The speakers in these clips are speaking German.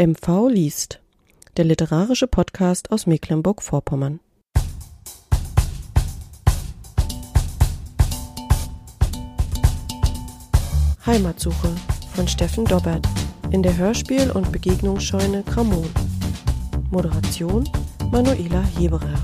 MV liest, der literarische Podcast aus Mecklenburg-Vorpommern. Heimatsuche von Steffen Dobbert in der Hörspiel- und Begegnungsscheune Kramon. Moderation Manuela Heberer.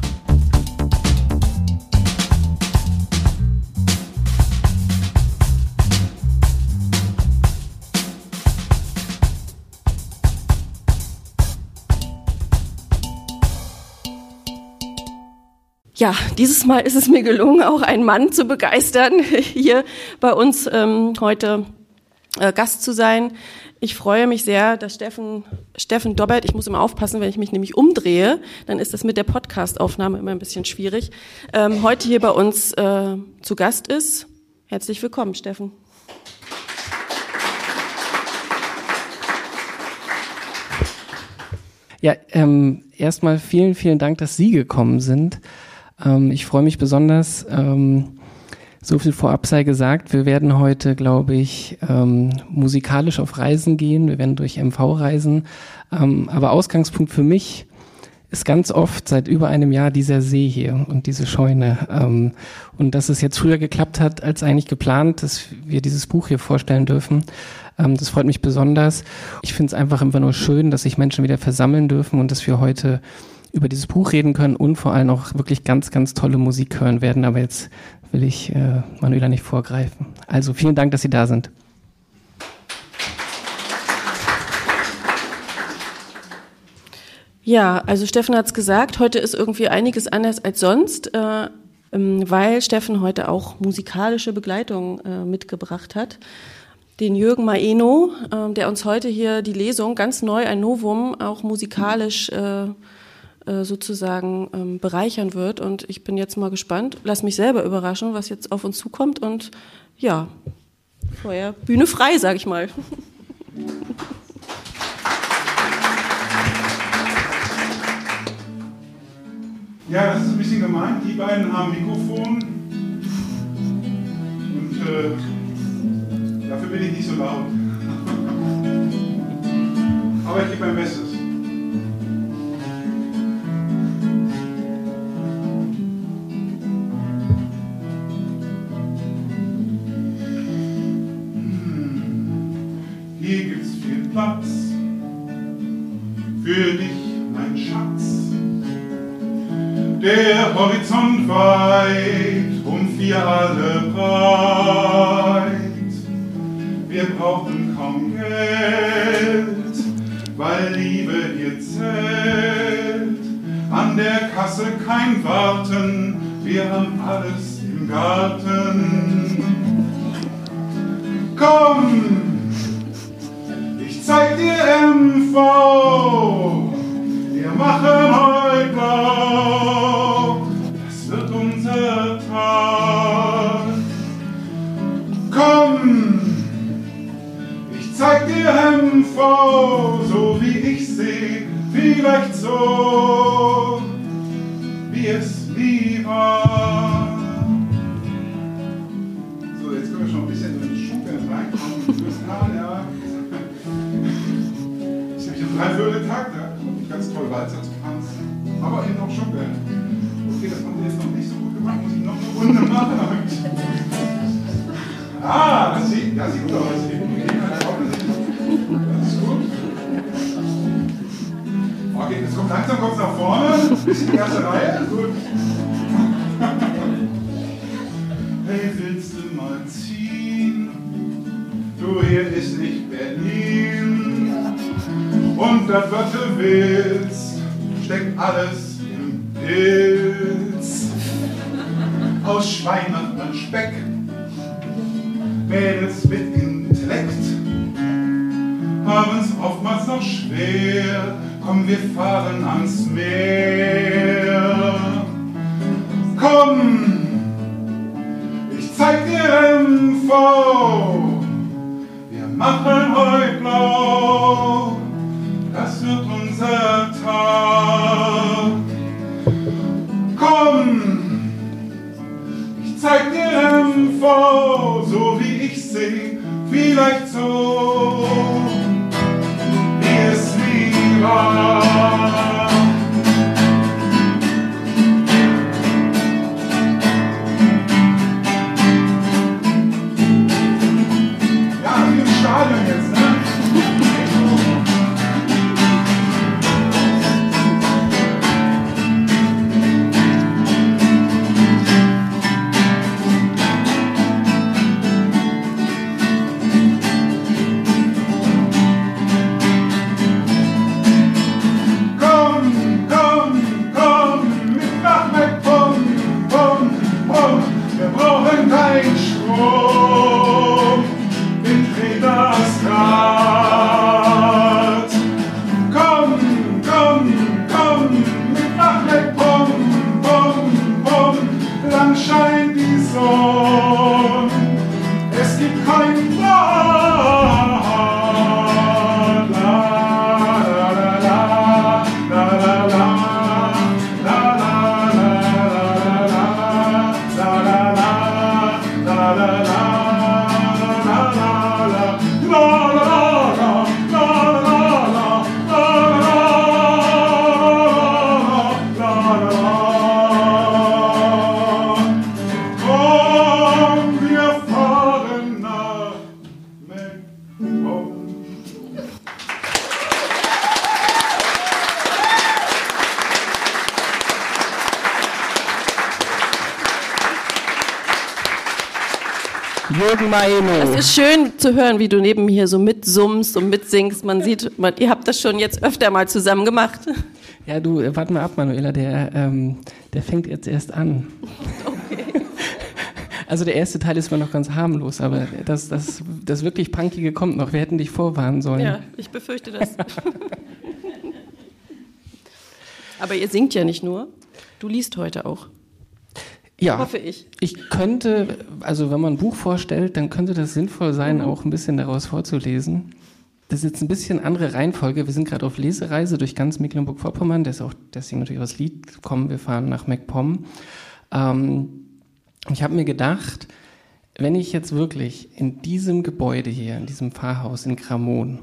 Ja, dieses Mal ist es mir gelungen, auch einen Mann zu begeistern, hier bei uns ähm, heute äh, Gast zu sein. Ich freue mich sehr, dass Steffen, Steffen Dobbert, ich muss immer aufpassen, wenn ich mich nämlich umdrehe, dann ist das mit der Podcastaufnahme immer ein bisschen schwierig, ähm, heute hier bei uns äh, zu Gast ist. Herzlich willkommen, Steffen. Ja, ähm, erstmal vielen, vielen Dank, dass Sie gekommen sind. Ähm, ich freue mich besonders. Ähm, so viel vorab sei gesagt. Wir werden heute, glaube ich, ähm, musikalisch auf Reisen gehen. Wir werden durch MV reisen. Ähm, aber Ausgangspunkt für mich ist ganz oft seit über einem Jahr dieser See hier und diese Scheune. Ähm, und dass es jetzt früher geklappt hat, als eigentlich geplant, dass wir dieses Buch hier vorstellen dürfen. Ähm, das freut mich besonders. Ich finde es einfach immer nur schön, dass sich Menschen wieder versammeln dürfen und dass wir heute über dieses Buch reden können und vor allem auch wirklich ganz, ganz tolle Musik hören werden. Aber jetzt will ich äh, Manuela nicht vorgreifen. Also vielen Dank, dass Sie da sind. Ja, also Steffen hat es gesagt, heute ist irgendwie einiges anders als sonst, äh, ähm, weil Steffen heute auch musikalische Begleitung äh, mitgebracht hat. Den Jürgen Maeno, äh, der uns heute hier die Lesung ganz neu, ein Novum, auch musikalisch äh, sozusagen ähm, bereichern wird. Und ich bin jetzt mal gespannt, lass mich selber überraschen, was jetzt auf uns zukommt. Und ja, vorher Bühne frei, sag ich mal. Ja, das ist ein bisschen gemeint. Die beiden haben Mikrofon. Und äh, dafür bin ich nicht so laut. Aber ich gebe mein Bestes. Platz für dich, mein Schatz. Der Horizont weit, um vier alle breit. Wir brauchen kaum Geld, weil Liebe hier zählt. An der Kasse kein Warten, wir haben alles im Garten. Komm, MV. Wir machen heute blau, das wird unser Tag. Komm, ich zeig dir MV, so wie ich seh, vielleicht so, Aber eben auch schon geil. Okay, das haben sie jetzt noch nicht so gut gemacht, muss ich noch eine Runde machen. ah, das sieht, das sieht gut aus. Das ist gut. Okay, jetzt kommt langsam kommt nach vorne. Bisschen die erste Reihe. Gut. Hey, willst du mal ziehen? Du, hier ist nicht Berlin. Und das, was du willst, steckt alles im Pilz. Aus Schwein macht man Speck, Mädels mit Intellekt haben es oftmals noch schwer. Komm, wir fahren ans Meer. Komm, ich zeig dir MV. Wir machen heute ich ist schön zu hören, wie du neben mir hier so mitsummst und mitsingst. Man sieht, man, ihr habt das schon jetzt öfter mal zusammen gemacht. Ja, du, äh, warte mal ab, Manuela, der, ähm, der fängt jetzt erst an. Also der erste Teil ist mal noch ganz harmlos, aber das, das, das wirklich Punkige kommt noch. Wir hätten dich vorwarnen sollen. Ja, ich befürchte das. Aber ihr singt ja nicht nur. Du liest heute auch. Ja. Hoffe ich. Ich könnte, also wenn man ein Buch vorstellt, dann könnte das sinnvoll sein, auch ein bisschen daraus vorzulesen. Das ist jetzt ein bisschen andere Reihenfolge. Wir sind gerade auf Lesereise durch ganz Mecklenburg-Vorpommern. Das ist auch deswegen natürlich das Lied kommen. Wir fahren nach MacPom. Ähm, ich habe mir gedacht, wenn ich jetzt wirklich in diesem Gebäude hier, in diesem Pfarrhaus in Gramon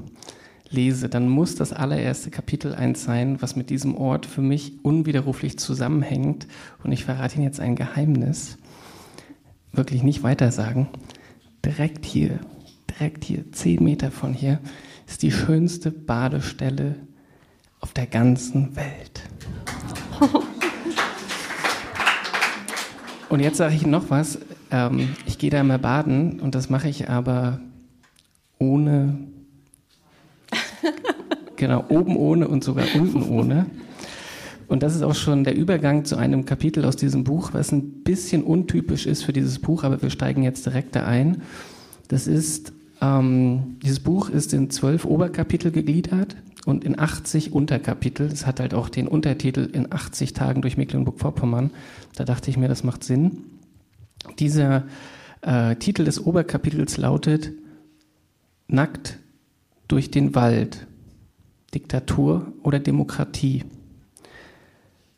lese, dann muss das allererste Kapitel eins sein, was mit diesem Ort für mich unwiderruflich zusammenhängt. Und ich verrate Ihnen jetzt ein Geheimnis. Wirklich nicht weiter sagen. Direkt hier, direkt hier, zehn Meter von hier, ist die schönste Badestelle auf der ganzen Welt. Und jetzt sage ich Ihnen noch was. Ähm, ich gehe da immer baden und das mache ich aber ohne, genau, oben ohne und sogar unten ohne. Und das ist auch schon der Übergang zu einem Kapitel aus diesem Buch, was ein bisschen untypisch ist für dieses Buch, aber wir steigen jetzt direkt da ein. Das ist, ähm, dieses Buch ist in zwölf Oberkapitel gegliedert und in 80 Unterkapitel. Es hat halt auch den Untertitel in 80 Tagen durch Mecklenburg-Vorpommern. Da dachte ich mir, das macht Sinn. Dieser äh, Titel des Oberkapitels lautet Nackt durch den Wald, Diktatur oder Demokratie.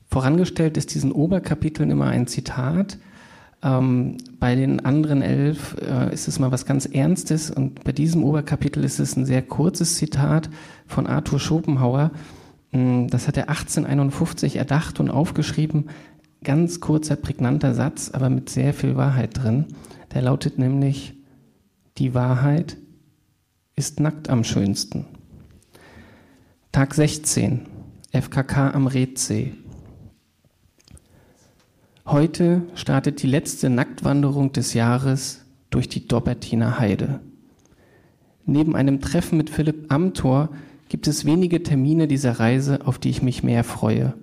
Vorangestellt ist diesen Oberkapiteln immer ein Zitat. Ähm, bei den anderen elf äh, ist es mal was ganz Ernstes und bei diesem Oberkapitel ist es ein sehr kurzes Zitat von Arthur Schopenhauer. Mm, Das hat er 1851 erdacht und aufgeschrieben. Ganz kurzer, prägnanter Satz, aber mit sehr viel Wahrheit drin. Der lautet nämlich, die Wahrheit ist nackt am schönsten. Tag 16, FKK am Redsee. Heute startet die letzte Nacktwanderung des Jahres durch die Dobbertiner Heide. Neben einem Treffen mit Philipp Amthor gibt es wenige Termine dieser Reise, auf die ich mich mehr freue.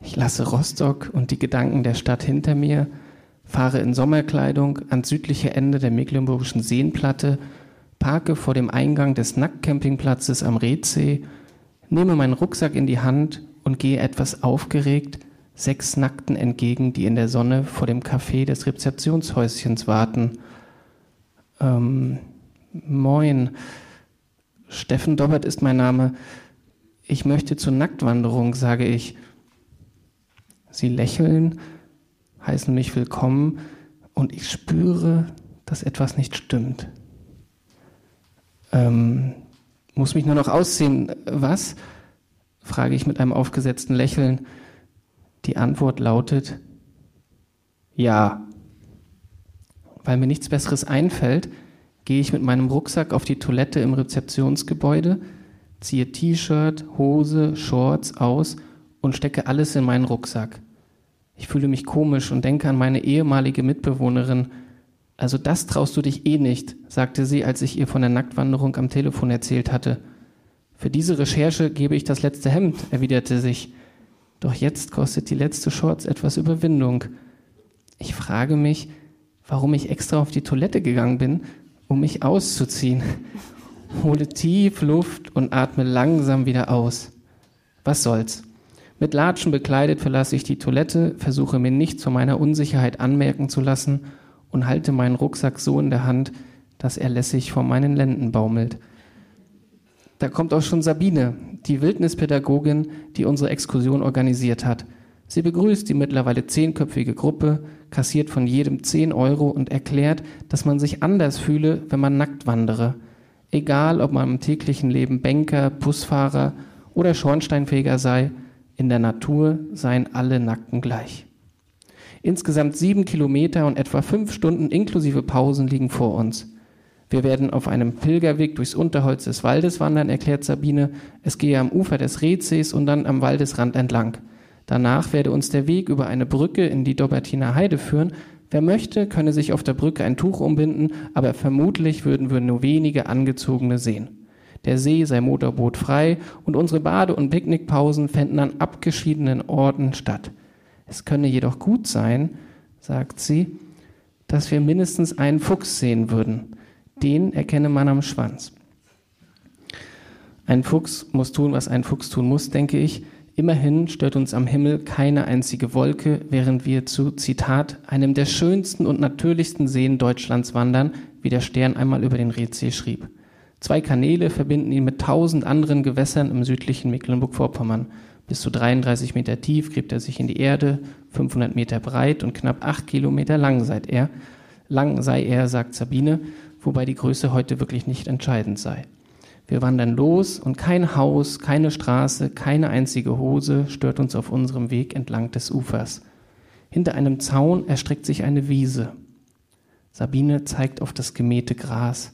Ich lasse Rostock und die Gedanken der Stadt hinter mir, fahre in Sommerkleidung ans südliche Ende der Mecklenburgischen Seenplatte, parke vor dem Eingang des Nacktcampingplatzes am Redsee, nehme meinen Rucksack in die Hand und gehe etwas aufgeregt sechs Nackten entgegen, die in der Sonne vor dem Café des Rezeptionshäuschens warten. Ähm, moin, Steffen Dobbert ist mein Name. Ich möchte zur Nacktwanderung, sage ich. Sie lächeln, heißen mich willkommen und ich spüre, dass etwas nicht stimmt. Ähm, muss mich nur noch ausziehen. Was? frage ich mit einem aufgesetzten Lächeln. Die Antwort lautet Ja. Weil mir nichts Besseres einfällt, gehe ich mit meinem Rucksack auf die Toilette im Rezeptionsgebäude, ziehe T-Shirt, Hose, Shorts aus und stecke alles in meinen Rucksack. Ich fühle mich komisch und denke an meine ehemalige Mitbewohnerin. Also das traust du dich eh nicht, sagte sie, als ich ihr von der Nacktwanderung am Telefon erzählt hatte. Für diese Recherche gebe ich das letzte Hemd, erwiderte sich. Doch jetzt kostet die letzte Shorts etwas Überwindung. Ich frage mich, warum ich extra auf die Toilette gegangen bin, um mich auszuziehen. hole tief Luft und atme langsam wieder aus. Was soll's? Mit Latschen bekleidet verlasse ich die Toilette, versuche mir nichts von meiner Unsicherheit anmerken zu lassen und halte meinen Rucksack so in der Hand, dass er lässig vor meinen Lenden baumelt. Da kommt auch schon Sabine, die Wildnispädagogin, die unsere Exkursion organisiert hat. Sie begrüßt die mittlerweile zehnköpfige Gruppe, kassiert von jedem zehn Euro und erklärt, dass man sich anders fühle, wenn man nackt wandere. Egal, ob man im täglichen Leben Banker, Busfahrer oder Schornsteinfeger sei, in der Natur seien alle Nackten gleich. Insgesamt sieben Kilometer und etwa fünf Stunden inklusive Pausen liegen vor uns. Wir werden auf einem Pilgerweg durchs Unterholz des Waldes wandern, erklärt Sabine. Es gehe am Ufer des Redsees und dann am Waldesrand entlang. Danach werde uns der Weg über eine Brücke in die Dobertiner Heide führen. Wer möchte, könne sich auf der Brücke ein Tuch umbinden, aber vermutlich würden wir nur wenige Angezogene sehen. Der See sei Motorboot frei und unsere Bade- und Picknickpausen fänden an abgeschiedenen Orten statt. Es könne jedoch gut sein, sagt sie, dass wir mindestens einen Fuchs sehen würden. Den erkenne man am Schwanz. Ein Fuchs muss tun, was ein Fuchs tun muss, denke ich. Immerhin stört uns am Himmel keine einzige Wolke, während wir zu, Zitat, einem der schönsten und natürlichsten Seen Deutschlands wandern, wie der Stern einmal über den Redsee schrieb. Zwei Kanäle verbinden ihn mit tausend anderen Gewässern im südlichen Mecklenburg-Vorpommern. Bis zu 33 Meter tief gräbt er sich in die Erde, 500 Meter breit und knapp acht Kilometer lang sei er. Lang sei er, sagt Sabine, wobei die Größe heute wirklich nicht entscheidend sei. Wir wandern los und kein Haus, keine Straße, keine einzige Hose stört uns auf unserem Weg entlang des Ufers. Hinter einem Zaun erstreckt sich eine Wiese. Sabine zeigt auf das gemähte Gras.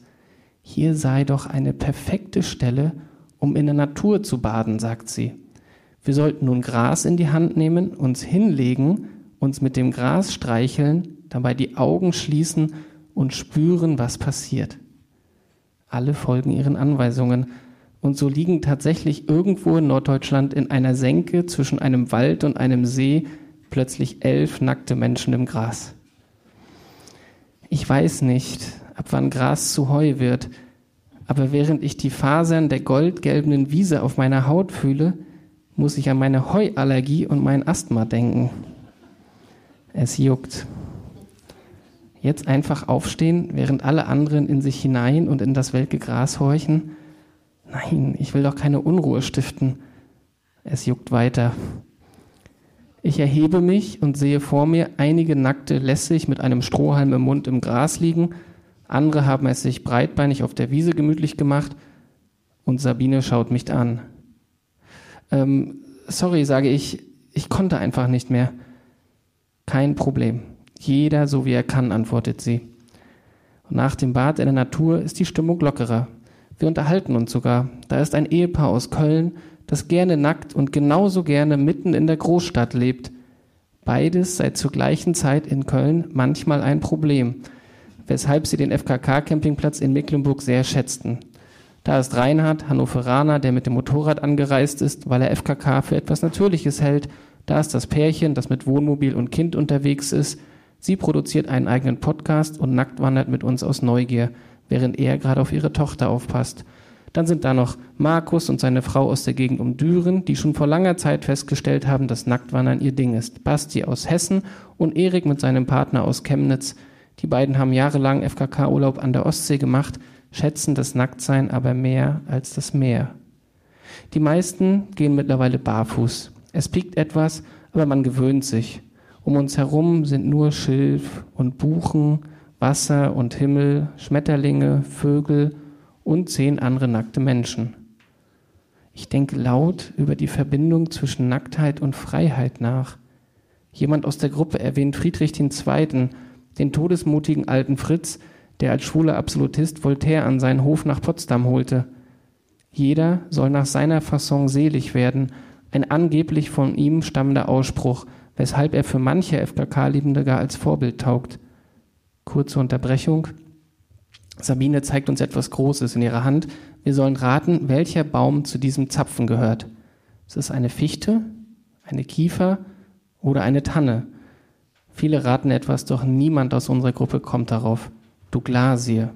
Hier sei doch eine perfekte Stelle, um in der Natur zu baden, sagt sie. Wir sollten nun Gras in die Hand nehmen, uns hinlegen, uns mit dem Gras streicheln, dabei die Augen schließen und spüren, was passiert. Alle folgen ihren Anweisungen. Und so liegen tatsächlich irgendwo in Norddeutschland in einer Senke zwischen einem Wald und einem See plötzlich elf nackte Menschen im Gras. Ich weiß nicht, ab wann Gras zu Heu wird, aber während ich die Fasern der goldgelben Wiese auf meiner Haut fühle, muss ich an meine Heuallergie und mein Asthma denken. Es juckt. Jetzt einfach aufstehen, während alle anderen in sich hinein und in das welke Gras horchen? Nein, ich will doch keine Unruhe stiften. Es juckt weiter. Ich erhebe mich und sehe vor mir einige Nackte lässig mit einem Strohhalm im Mund im Gras liegen. Andere haben es sich breitbeinig auf der Wiese gemütlich gemacht. Und Sabine schaut mich an. Ähm, sorry, sage ich, ich konnte einfach nicht mehr. Kein Problem. Jeder so wie er kann, antwortet sie. Und nach dem Bad in der Natur ist die Stimmung lockerer. Wir unterhalten uns sogar. Da ist ein Ehepaar aus Köln, das gerne nackt und genauso gerne mitten in der Großstadt lebt. Beides sei zur gleichen Zeit in Köln manchmal ein Problem, weshalb sie den FKK-Campingplatz in Mecklenburg sehr schätzten. Da ist Reinhard, Hannoveraner, der mit dem Motorrad angereist ist, weil er FKK für etwas Natürliches hält. Da ist das Pärchen, das mit Wohnmobil und Kind unterwegs ist. Sie produziert einen eigenen Podcast und nackt wandert mit uns aus Neugier, während er gerade auf ihre Tochter aufpasst. Dann sind da noch Markus und seine Frau aus der Gegend um Düren, die schon vor langer Zeit festgestellt haben, dass Nacktwandern ihr Ding ist. Basti aus Hessen und Erik mit seinem Partner aus Chemnitz. Die beiden haben jahrelang FKK-Urlaub an der Ostsee gemacht, schätzen das Nacktsein aber mehr als das Meer. Die meisten gehen mittlerweile barfuß. Es piekt etwas, aber man gewöhnt sich. Um uns herum sind nur Schilf und Buchen, Wasser und Himmel, Schmetterlinge, Vögel und zehn andere nackte Menschen. Ich denke laut über die Verbindung zwischen Nacktheit und Freiheit nach. Jemand aus der Gruppe erwähnt Friedrich II., den todesmutigen alten Fritz, der als schwuler Absolutist Voltaire an seinen Hof nach Potsdam holte. Jeder soll nach seiner Fasson selig werden, ein angeblich von ihm stammender Ausspruch, weshalb er für manche FKK-Liebende gar als Vorbild taugt. Kurze Unterbrechung. Sabine zeigt uns etwas Großes in ihrer Hand. Wir sollen raten, welcher Baum zu diesem Zapfen gehört. Ist es eine Fichte, eine Kiefer oder eine Tanne? Viele raten etwas, doch niemand aus unserer Gruppe kommt darauf. Douglasie.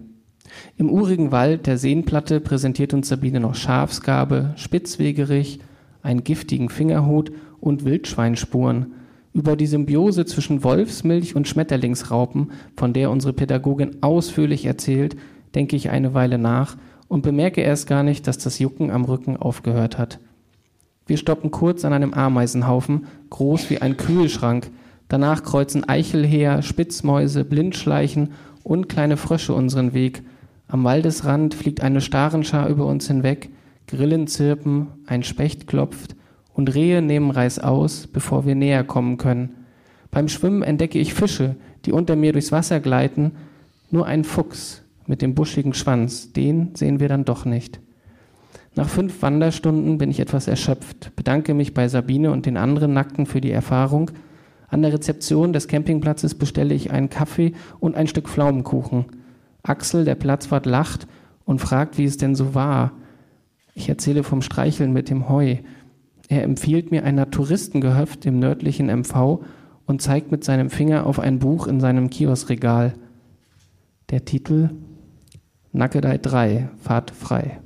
Im urigen Wald der Seenplatte präsentiert uns Sabine noch Schafsgabe, Spitzwegerich, einen giftigen Fingerhut und Wildschweinspuren. Über die Symbiose zwischen Wolfsmilch und Schmetterlingsraupen, von der unsere Pädagogin ausführlich erzählt, denke ich eine Weile nach und bemerke erst gar nicht, dass das Jucken am Rücken aufgehört hat. Wir stoppen kurz an einem Ameisenhaufen, groß wie ein Kühlschrank. Danach kreuzen Eichelheer, Spitzmäuse, Blindschleichen und kleine Frösche unseren Weg. Am Waldesrand fliegt eine Starenschar über uns hinweg, Grillen zirpen, ein Specht klopft und Rehe nehmen Reis aus, bevor wir näher kommen können. Beim Schwimmen entdecke ich Fische, die unter mir durchs Wasser gleiten, nur ein Fuchs mit dem buschigen Schwanz, den sehen wir dann doch nicht. Nach fünf Wanderstunden bin ich etwas erschöpft, bedanke mich bei Sabine und den anderen Nackten für die Erfahrung. An der Rezeption des Campingplatzes bestelle ich einen Kaffee und ein Stück Pflaumenkuchen. Axel, der Platzwart, lacht und fragt, wie es denn so war. Ich erzähle vom Streicheln mit dem Heu. Er empfiehlt mir ein Naturistengehöft im nördlichen MV und zeigt mit seinem Finger auf ein Buch in seinem Kioskregal. Der Titel Nackedei 3, Fahrt frei.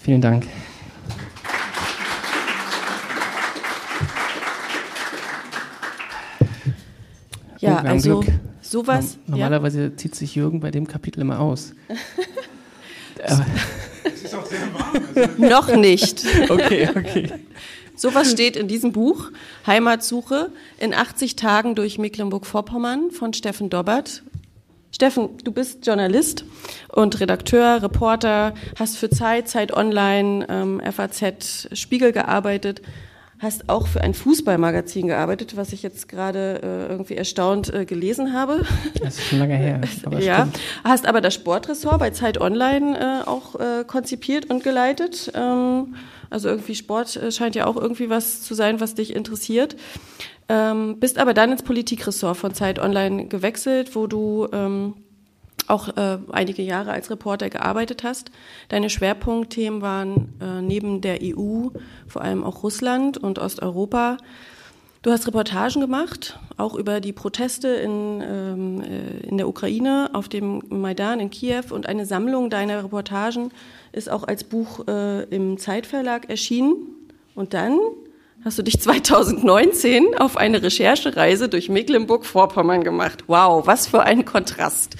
Vielen Dank. Ja, oh, also Glück. sowas. Normalerweise ja. zieht sich Jürgen bei dem Kapitel immer aus. es ist auch sehr warm. Also Noch nicht. okay, okay. Sowas steht in diesem Buch, Heimatsuche in 80 Tagen durch Mecklenburg-Vorpommern von Steffen Dobbert. Steffen, du bist Journalist und Redakteur, Reporter, hast für Zeit, Zeit Online, ähm, FAZ, Spiegel gearbeitet, hast auch für ein Fußballmagazin gearbeitet, was ich jetzt gerade äh, irgendwie erstaunt äh, gelesen habe. Das ist schon lange her. Aber ja, stimmt. hast aber das Sportressort bei Zeit Online äh, auch äh, konzipiert und geleitet. Ähm, also irgendwie Sport äh, scheint ja auch irgendwie was zu sein, was dich interessiert. Ähm, bist aber dann ins Politikressort von Zeit Online gewechselt, wo du ähm, auch äh, einige Jahre als Reporter gearbeitet hast. Deine Schwerpunktthemen waren äh, neben der EU vor allem auch Russland und Osteuropa. Du hast Reportagen gemacht, auch über die Proteste in, ähm, äh, in der Ukraine, auf dem Maidan in Kiew und eine Sammlung deiner Reportagen ist auch als Buch äh, im Zeitverlag erschienen. Und dann hast du dich 2019 auf eine Recherchereise durch Mecklenburg-Vorpommern gemacht. Wow, was für ein Kontrast.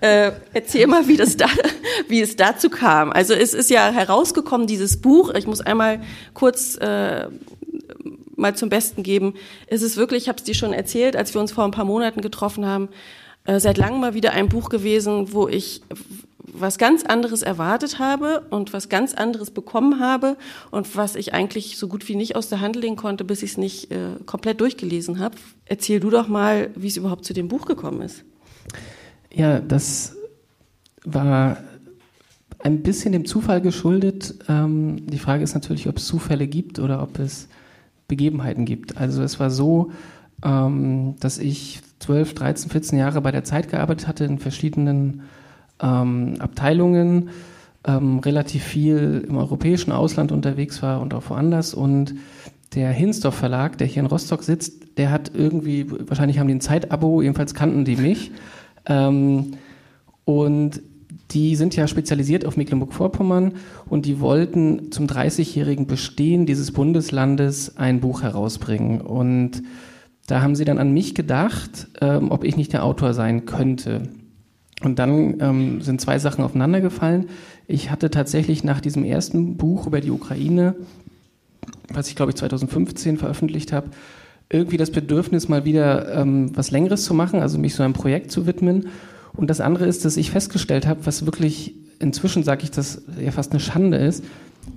Äh, erzähl mal, wie, das da, wie es dazu kam. Also es ist ja herausgekommen, dieses Buch, ich muss einmal kurz äh, mal zum Besten geben. Es ist wirklich, ich habe es dir schon erzählt, als wir uns vor ein paar Monaten getroffen haben, äh, seit langem mal wieder ein Buch gewesen, wo ich was ganz anderes erwartet habe und was ganz anderes bekommen habe und was ich eigentlich so gut wie nicht aus der Hand legen konnte, bis ich es nicht äh, komplett durchgelesen habe. Erzähl du doch mal, wie es überhaupt zu dem Buch gekommen ist. Ja, das war ein bisschen dem Zufall geschuldet. Ähm, die Frage ist natürlich, ob es Zufälle gibt oder ob es Begebenheiten gibt. Also es war so, ähm, dass ich 12, 13, 14 Jahre bei der Zeit gearbeitet hatte in verschiedenen ähm, Abteilungen, ähm, relativ viel im europäischen Ausland unterwegs war und auch woanders. Und der Hinsdorf Verlag, der hier in Rostock sitzt, der hat irgendwie, wahrscheinlich haben die ein Zeitabo, jedenfalls kannten die mich. Ähm, und die sind ja spezialisiert auf Mecklenburg-Vorpommern und die wollten zum 30-jährigen Bestehen dieses Bundeslandes ein Buch herausbringen. Und da haben sie dann an mich gedacht, ähm, ob ich nicht der Autor sein könnte. Und dann ähm, sind zwei Sachen aufeinandergefallen. Ich hatte tatsächlich nach diesem ersten Buch über die Ukraine, was ich glaube ich 2015 veröffentlicht habe, irgendwie das Bedürfnis, mal wieder ähm, was Längeres zu machen, also mich so einem Projekt zu widmen. Und das andere ist, dass ich festgestellt habe, was wirklich inzwischen sage ich, dass ja fast eine Schande ist,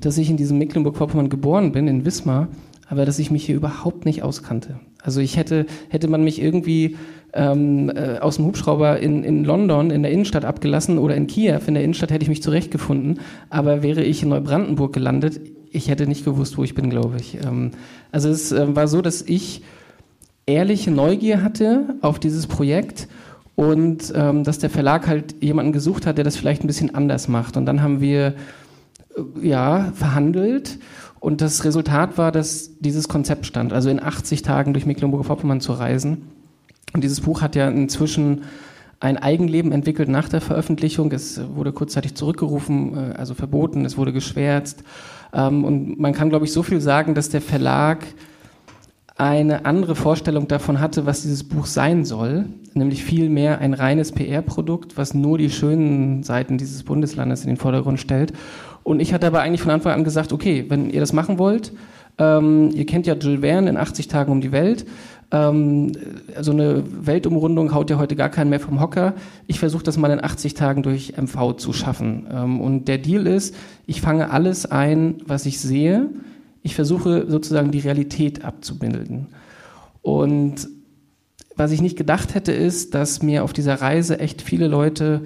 dass ich in diesem Mecklenburg-Vorpommern geboren bin, in Wismar, aber dass ich mich hier überhaupt nicht auskannte. Also ich hätte, hätte man mich irgendwie ähm, äh, aus dem Hubschrauber in, in London in der Innenstadt abgelassen oder in Kiew in der Innenstadt hätte ich mich zurechtgefunden, aber wäre ich in Neubrandenburg gelandet, ich hätte nicht gewusst, wo ich bin, glaube ich. Ähm, also es äh, war so, dass ich ehrliche Neugier hatte auf dieses Projekt und ähm, dass der Verlag halt jemanden gesucht hat, der das vielleicht ein bisschen anders macht. Und dann haben wir äh, ja verhandelt und das Resultat war, dass dieses Konzept stand, also in 80 Tagen durch Mecklenburg-Vorpommern zu reisen. Und dieses Buch hat ja inzwischen ein Eigenleben entwickelt nach der Veröffentlichung. Es wurde kurzzeitig zurückgerufen, äh, also verboten, es wurde geschwärzt. Ähm, und man kann, glaube ich, so viel sagen, dass der Verlag eine andere Vorstellung davon hatte, was dieses Buch sein soll, nämlich vielmehr ein reines PR-Produkt, was nur die schönen Seiten dieses Bundeslandes in den Vordergrund stellt. Und ich hatte aber eigentlich von Anfang an gesagt, okay, wenn ihr das machen wollt, ähm, ihr kennt ja Jules Verne in 80 Tagen um die Welt, ähm, so eine Weltumrundung haut ja heute gar keinen mehr vom Hocker. Ich versuche das mal in 80 Tagen durch MV zu schaffen. Ähm, und der Deal ist, ich fange alles ein, was ich sehe. Ich versuche sozusagen die Realität abzubilden. Und was ich nicht gedacht hätte, ist, dass mir auf dieser Reise echt viele Leute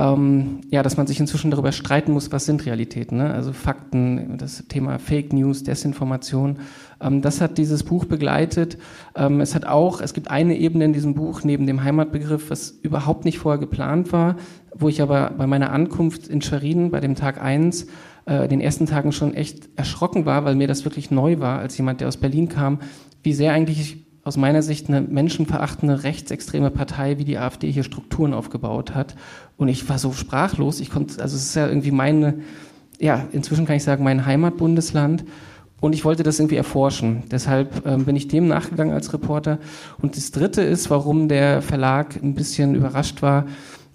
ähm, ja, dass man sich inzwischen darüber streiten muss, was sind Realitäten, ne? also Fakten, das Thema Fake News, Desinformation. Ähm, das hat dieses Buch begleitet. Ähm, es hat auch, es gibt eine Ebene in diesem Buch neben dem Heimatbegriff, was überhaupt nicht vorher geplant war, wo ich aber bei meiner Ankunft in Schwerin bei dem Tag eins äh, den ersten Tagen schon echt erschrocken war, weil mir das wirklich neu war, als jemand, der aus Berlin kam, wie sehr eigentlich aus meiner Sicht eine menschenverachtende rechtsextreme Partei wie die AfD hier Strukturen aufgebaut hat. Und ich war so sprachlos. Ich konnte, also es ist ja irgendwie meine, ja, inzwischen kann ich sagen, mein Heimatbundesland. Und ich wollte das irgendwie erforschen. Deshalb ähm, bin ich dem nachgegangen als Reporter. Und das Dritte ist, warum der Verlag ein bisschen überrascht war.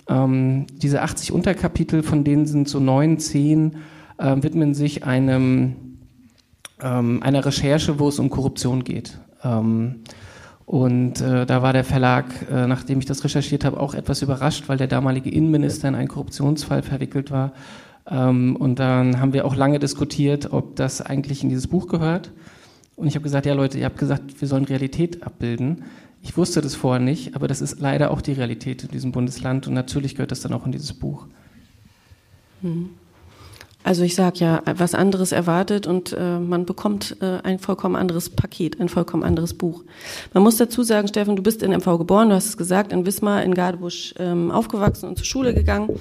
Ähm, diese 80 Unterkapitel, von denen sind so neun, zehn, äh, widmen sich einem, ähm, einer Recherche, wo es um Korruption geht. Ähm, und äh, da war der Verlag, äh, nachdem ich das recherchiert habe, auch etwas überrascht, weil der damalige Innenminister in einen Korruptionsfall verwickelt war. Ähm, und dann haben wir auch lange diskutiert, ob das eigentlich in dieses Buch gehört. Und ich habe gesagt, ja Leute, ihr habt gesagt, wir sollen Realität abbilden. Ich wusste das vorher nicht, aber das ist leider auch die Realität in diesem Bundesland und natürlich gehört das dann auch in dieses Buch. Hm. Also ich sage ja, was anderes erwartet und äh, man bekommt äh, ein vollkommen anderes Paket, ein vollkommen anderes Buch. Man muss dazu sagen, Steffen, du bist in MV geboren, du hast es gesagt, in Wismar, in Gardebusch ähm, aufgewachsen und zur Schule gegangen.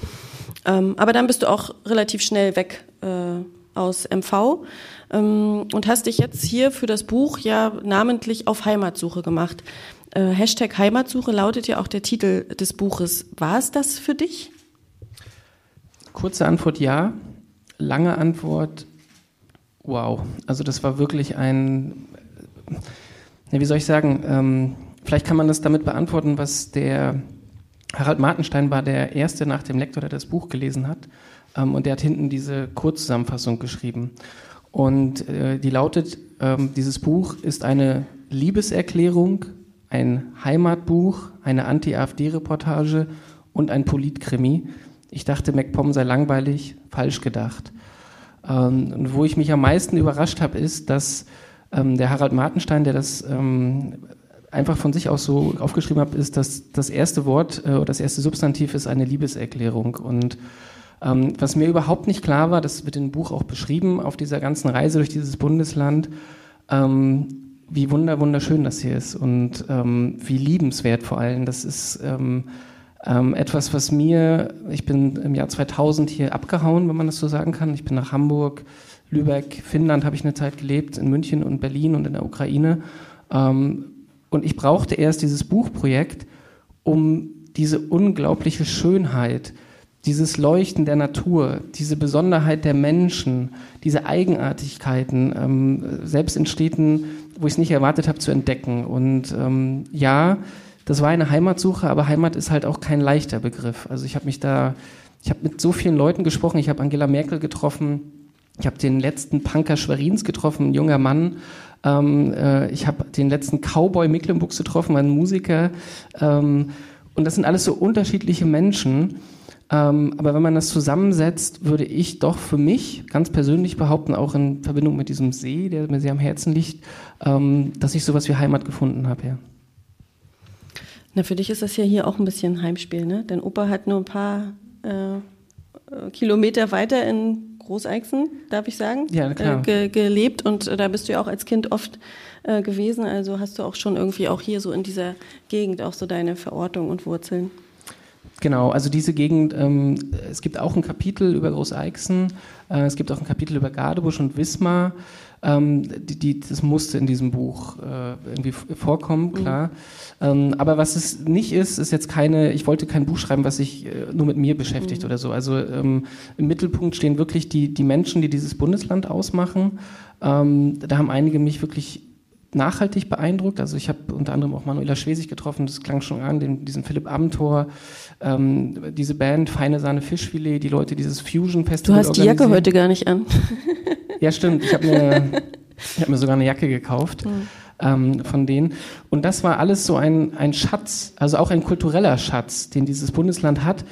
Ähm, aber dann bist du auch relativ schnell weg äh, aus MV ähm, und hast dich jetzt hier für das Buch ja namentlich auf Heimatsuche gemacht. Äh, Hashtag Heimatsuche lautet ja auch der Titel des Buches. War es das für dich? Kurze Antwort ja lange Antwort, wow. Also das war wirklich ein, wie soll ich sagen, ähm, vielleicht kann man das damit beantworten, was der Harald Martenstein war der Erste nach dem Lektor, der das Buch gelesen hat. Ähm, und der hat hinten diese Kurzzusammenfassung geschrieben. Und äh, die lautet, ähm, dieses Buch ist eine Liebeserklärung, ein Heimatbuch, eine Anti-AfD-Reportage und ein Politkrimi ich dachte, MacPom sei langweilig, falsch gedacht. Ähm, und wo ich mich am meisten überrascht habe, ist, dass ähm, der Harald Martenstein, der das ähm, einfach von sich aus so aufgeschrieben hat, ist, dass das erste Wort äh, oder das erste Substantiv ist eine Liebeserklärung. Und ähm, was mir überhaupt nicht klar war, das wird im Buch auch beschrieben, auf dieser ganzen Reise durch dieses Bundesland, ähm, wie wunder wunderschön das hier ist und ähm, wie liebenswert vor allem. Das ist ähm, etwas, was mir, ich bin im Jahr 2000 hier abgehauen, wenn man das so sagen kann. Ich bin nach Hamburg, Lübeck, Finnland habe ich eine Zeit gelebt, in München und Berlin und in der Ukraine. Ähm, und ich brauchte erst dieses Buchprojekt, um diese unglaubliche Schönheit, dieses Leuchten der Natur, diese Besonderheit der Menschen, diese Eigenartigkeiten, ähm, selbst in Städten, wo ich es nicht erwartet habe, zu entdecken. Und ähm, ja, das war eine Heimatsuche, aber Heimat ist halt auch kein leichter Begriff. Also ich habe mich da, ich habe mit so vielen Leuten gesprochen, ich habe Angela Merkel getroffen, ich habe den letzten Punker Schwerins getroffen, ein junger Mann. Ähm, äh, ich habe den letzten Cowboy Mecklenburgs getroffen, einen Musiker. Ähm, und das sind alles so unterschiedliche Menschen. Ähm, aber wenn man das zusammensetzt, würde ich doch für mich ganz persönlich behaupten, auch in Verbindung mit diesem See, der mir sehr am Herzen liegt, ähm, dass ich sowas wie Heimat gefunden habe. Ja. Na, für dich ist das ja hier auch ein bisschen Heimspiel, ne? Dein Opa hat nur ein paar äh, Kilometer weiter in Großeixen, darf ich sagen, ja, klar. Äh, ge gelebt und äh, da bist du ja auch als Kind oft äh, gewesen. Also hast du auch schon irgendwie auch hier so in dieser Gegend auch so deine Verortung und Wurzeln. Genau, also diese Gegend, ähm, es gibt auch ein Kapitel über Großeixen, äh, es gibt auch ein Kapitel über Gardebusch und Wismar. Ähm, die, die, das musste in diesem Buch äh, irgendwie vorkommen, mhm. klar. Mhm. Ähm, aber was es nicht ist, ist jetzt keine, ich wollte kein Buch schreiben, was sich äh, nur mit mir beschäftigt mhm. oder so. Also ähm, im Mittelpunkt stehen wirklich die, die Menschen, die dieses Bundesland ausmachen. Ähm, da haben einige mich wirklich nachhaltig beeindruckt. Also ich habe unter anderem auch Manuela Schwesig getroffen, das klang schon an, den, diesen Philipp Amthor, ähm, diese Band Feine Sahne Fischfilet, die Leute dieses Fusion Festival Du hast die Jacke heute gar nicht an. ja, stimmt. Ich habe mir, hab mir sogar eine Jacke gekauft. Mhm. Ähm, von denen. Und das war alles so ein, ein Schatz, also auch ein kultureller Schatz, den dieses Bundesland hat,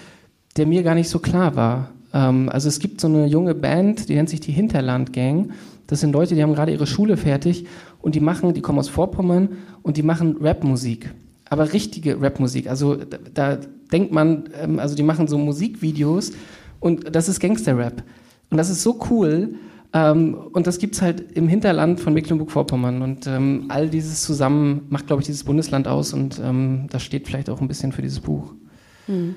der mir gar nicht so klar war. Ähm, also es gibt so eine junge Band, die nennt sich die Hinterland Gang. Das sind Leute, die haben gerade ihre Schule fertig und die machen, die kommen aus Vorpommern und die machen Rapmusik. Aber richtige Rapmusik. Also da, da denkt man, ähm, also die machen so Musikvideos und das ist Gangsterrap. Und das ist so cool. Ähm, und das gibt es halt im Hinterland von Mecklenburg-Vorpommern. Und ähm, all dieses zusammen macht, glaube ich, dieses Bundesland aus. Und ähm, das steht vielleicht auch ein bisschen für dieses Buch. Mhm.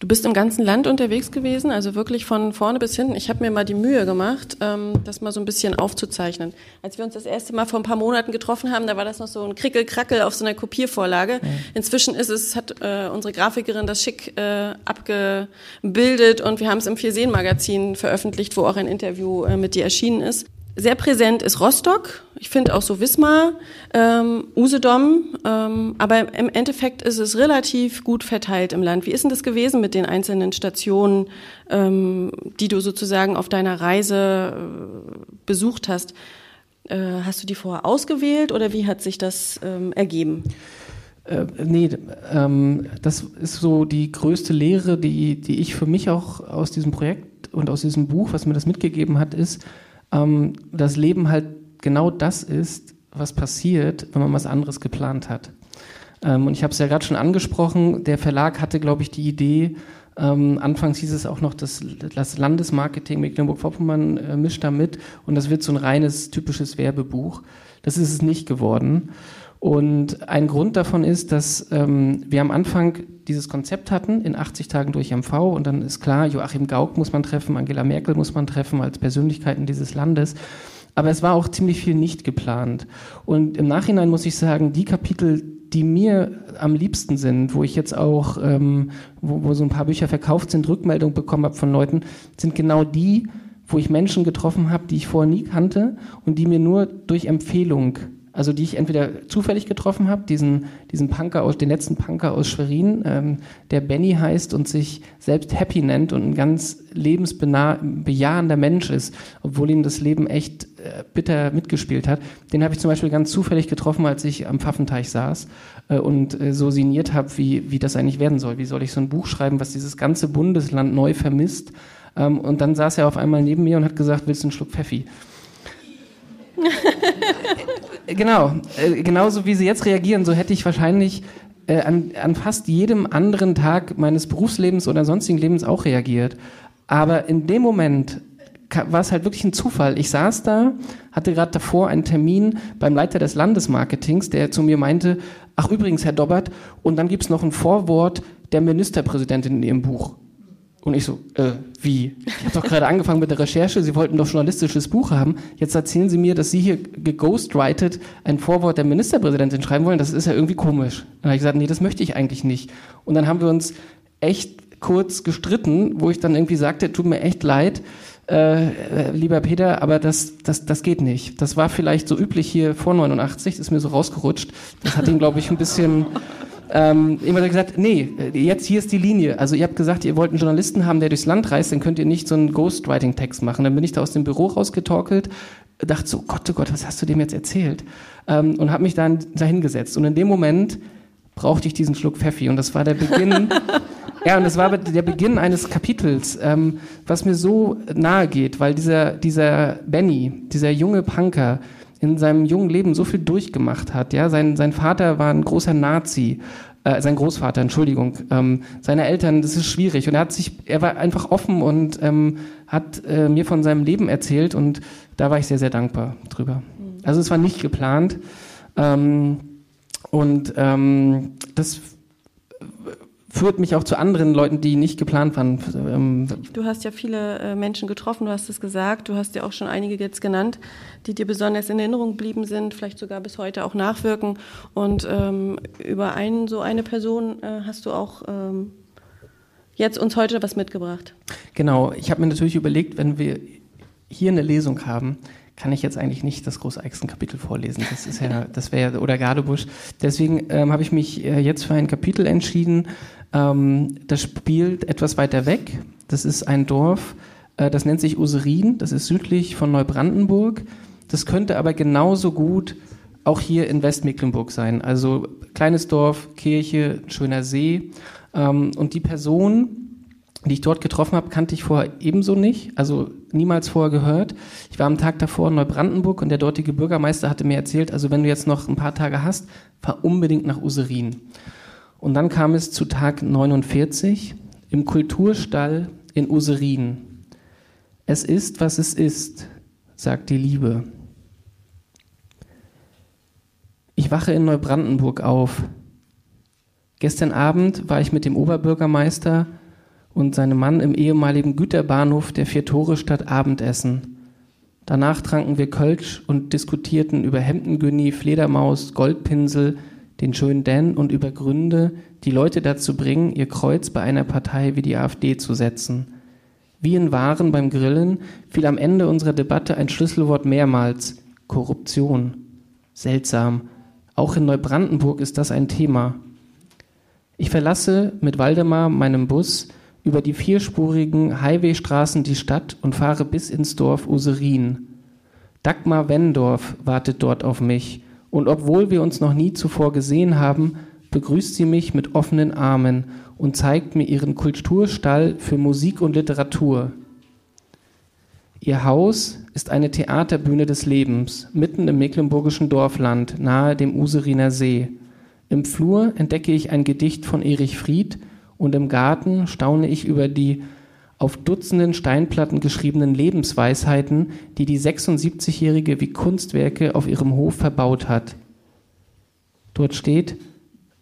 Du bist im ganzen Land unterwegs gewesen, also wirklich von vorne bis hinten. Ich habe mir mal die Mühe gemacht, ähm, das mal so ein bisschen aufzuzeichnen. Als wir uns das erste Mal vor ein paar Monaten getroffen haben, da war das noch so ein Krickel-Krackel auf so einer Kopiervorlage. Inzwischen ist es, hat äh, unsere Grafikerin das schick äh, abgebildet und wir haben es im Vier-Seen-Magazin veröffentlicht, wo auch ein Interview äh, mit dir erschienen ist. Sehr präsent ist Rostock. Ich finde auch so Wismar, ähm, Usedom. Ähm, aber im Endeffekt ist es relativ gut verteilt im Land. Wie ist denn das gewesen mit den einzelnen Stationen, ähm, die du sozusagen auf deiner Reise äh, besucht hast? Äh, hast du die vorher ausgewählt oder wie hat sich das ähm, ergeben? Äh, nee, ähm, das ist so die größte Lehre, die, die ich für mich auch aus diesem Projekt und aus diesem Buch, was mir das mitgegeben hat, ist, ähm, das Leben halt genau das ist, was passiert, wenn man was anderes geplant hat. Ähm, und ich habe es ja gerade schon angesprochen, der Verlag hatte, glaube ich, die Idee, ähm, anfangs hieß es auch noch, dass das Landesmarketing Mecklenburg-Vorpommern äh, mischt da mit und das wird so ein reines, typisches Werbebuch. Das ist es nicht geworden. Und ein Grund davon ist, dass ähm, wir am Anfang dieses Konzept hatten, in 80 Tagen durch MV, und dann ist klar, Joachim Gauck muss man treffen, Angela Merkel muss man treffen als Persönlichkeiten dieses Landes. Aber es war auch ziemlich viel nicht geplant. Und im Nachhinein muss ich sagen, die Kapitel, die mir am liebsten sind, wo ich jetzt auch, ähm, wo, wo so ein paar Bücher verkauft sind, Rückmeldungen bekommen habe von Leuten, sind genau die, wo ich Menschen getroffen habe, die ich vorher nie kannte und die mir nur durch Empfehlung also die ich entweder zufällig getroffen habe, diesen, diesen Punker aus, den letzten Punker aus Schwerin, ähm, der Benny heißt und sich selbst Happy nennt und ein ganz lebensbejahender Mensch ist, obwohl ihm das Leben echt äh, bitter mitgespielt hat. Den habe ich zum Beispiel ganz zufällig getroffen, als ich am Pfaffenteich saß äh, und äh, so sinniert habe, wie, wie das eigentlich werden soll. Wie soll ich so ein Buch schreiben, was dieses ganze Bundesland neu vermisst? Ähm, und dann saß er auf einmal neben mir und hat gesagt, willst du einen Schluck Pfeffi? genau, äh, genauso wie sie jetzt reagieren, so hätte ich wahrscheinlich äh, an, an fast jedem anderen Tag meines Berufslebens oder sonstigen Lebens auch reagiert. Aber in dem Moment war es halt wirklich ein Zufall. Ich saß da, hatte gerade davor einen Termin beim Leiter des Landesmarketings, der zu mir meinte, ach übrigens, Herr Dobbert, und dann gibt es noch ein Vorwort der Ministerpräsidentin in Ihrem Buch. Und ich so, äh, wie? Ich habe doch gerade angefangen mit der Recherche, Sie wollten doch journalistisches Buch haben. Jetzt erzählen Sie mir, dass Sie hier geghostwritet ein Vorwort der Ministerpräsidentin schreiben wollen. Das ist ja irgendwie komisch. Dann habe ich gesagt, nee, das möchte ich eigentlich nicht. Und dann haben wir uns echt kurz gestritten, wo ich dann irgendwie sagte, tut mir echt leid, äh, äh lieber Peter, aber das, das, das geht nicht. Das war vielleicht so üblich hier vor 89, das ist mir so rausgerutscht. Das hat ihn, glaube ich, ein bisschen ähm, immer gesagt, nee, jetzt hier ist die Linie. Also ihr habt gesagt, ihr wollt einen Journalisten haben, der durchs Land reist, dann könnt ihr nicht so einen Ghostwriting-Text machen. Dann bin ich da aus dem Büro rausgetorkelt, dachte so, Gott, oh Gott, was hast du dem jetzt erzählt? Ähm, und habe mich dann dahingesetzt. Und in dem Moment brauchte ich diesen Schluck Pfeffi. Und das war der Beginn. ja, und das war der Beginn eines Kapitels, ähm, was mir so nahe geht, weil dieser, dieser Benny, dieser junge Punker, in seinem jungen Leben so viel durchgemacht hat. Ja, sein, sein Vater war ein großer Nazi, äh, sein Großvater, Entschuldigung, ähm, seine Eltern, das ist schwierig. Und er hat sich, er war einfach offen und ähm, hat äh, mir von seinem Leben erzählt und da war ich sehr, sehr dankbar drüber. Mhm. Also es war nicht geplant. Ähm, und ähm, das führt mich auch zu anderen Leuten, die nicht geplant waren. Ähm, du hast ja viele äh, Menschen getroffen, du hast es gesagt, du hast ja auch schon einige jetzt genannt, die dir besonders in Erinnerung geblieben sind, vielleicht sogar bis heute auch nachwirken. Und ähm, über einen, so eine Person äh, hast du auch ähm, jetzt uns heute was mitgebracht. Genau, ich habe mir natürlich überlegt, wenn wir hier eine Lesung haben, kann ich jetzt eigentlich nicht das Großeichsen-Kapitel vorlesen. Das ist ja, das wäre oder Gardebusch. Deswegen ähm, habe ich mich äh, jetzt für ein Kapitel entschieden. Ähm, das spielt etwas weiter weg. Das ist ein Dorf, äh, das nennt sich Userin. Das ist südlich von Neubrandenburg. Das könnte aber genauso gut auch hier in Westmecklenburg sein. Also kleines Dorf, Kirche, schöner See. Ähm, und die Person, die ich dort getroffen habe, kannte ich vorher ebenso nicht, also niemals vorher gehört. Ich war am Tag davor in Neubrandenburg und der dortige Bürgermeister hatte mir erzählt, also wenn du jetzt noch ein paar Tage hast, fahr unbedingt nach Userin. Und dann kam es zu Tag 49 im Kulturstall in Userin. Es ist, was es ist, sagt die Liebe. Ich wache in Neubrandenburg auf. Gestern Abend war ich mit dem Oberbürgermeister und seinem Mann im ehemaligen Güterbahnhof der Vier-Tore-Stadt Abendessen. Danach tranken wir Kölsch und diskutierten über Hemdengünni, Fledermaus, Goldpinsel, den schönen Dan und über Gründe, die Leute dazu bringen, ihr Kreuz bei einer Partei wie die AfD zu setzen. Wie in Waren beim Grillen fiel am Ende unserer Debatte ein Schlüsselwort mehrmals Korruption. Seltsam. Auch in Neubrandenburg ist das ein Thema. Ich verlasse mit Waldemar meinem Bus über die vierspurigen Highwaystraßen die Stadt und fahre bis ins Dorf Userin. Dagmar Wendorf wartet dort auf mich, und obwohl wir uns noch nie zuvor gesehen haben, begrüßt sie mich mit offenen Armen und zeigt mir ihren Kulturstall für Musik und Literatur. Ihr Haus ist eine Theaterbühne des Lebens, mitten im mecklenburgischen Dorfland, nahe dem Useriner See. Im Flur entdecke ich ein Gedicht von Erich Fried und im Garten staune ich über die auf Dutzenden Steinplatten geschriebenen Lebensweisheiten, die die 76-Jährige wie Kunstwerke auf ihrem Hof verbaut hat. Dort steht,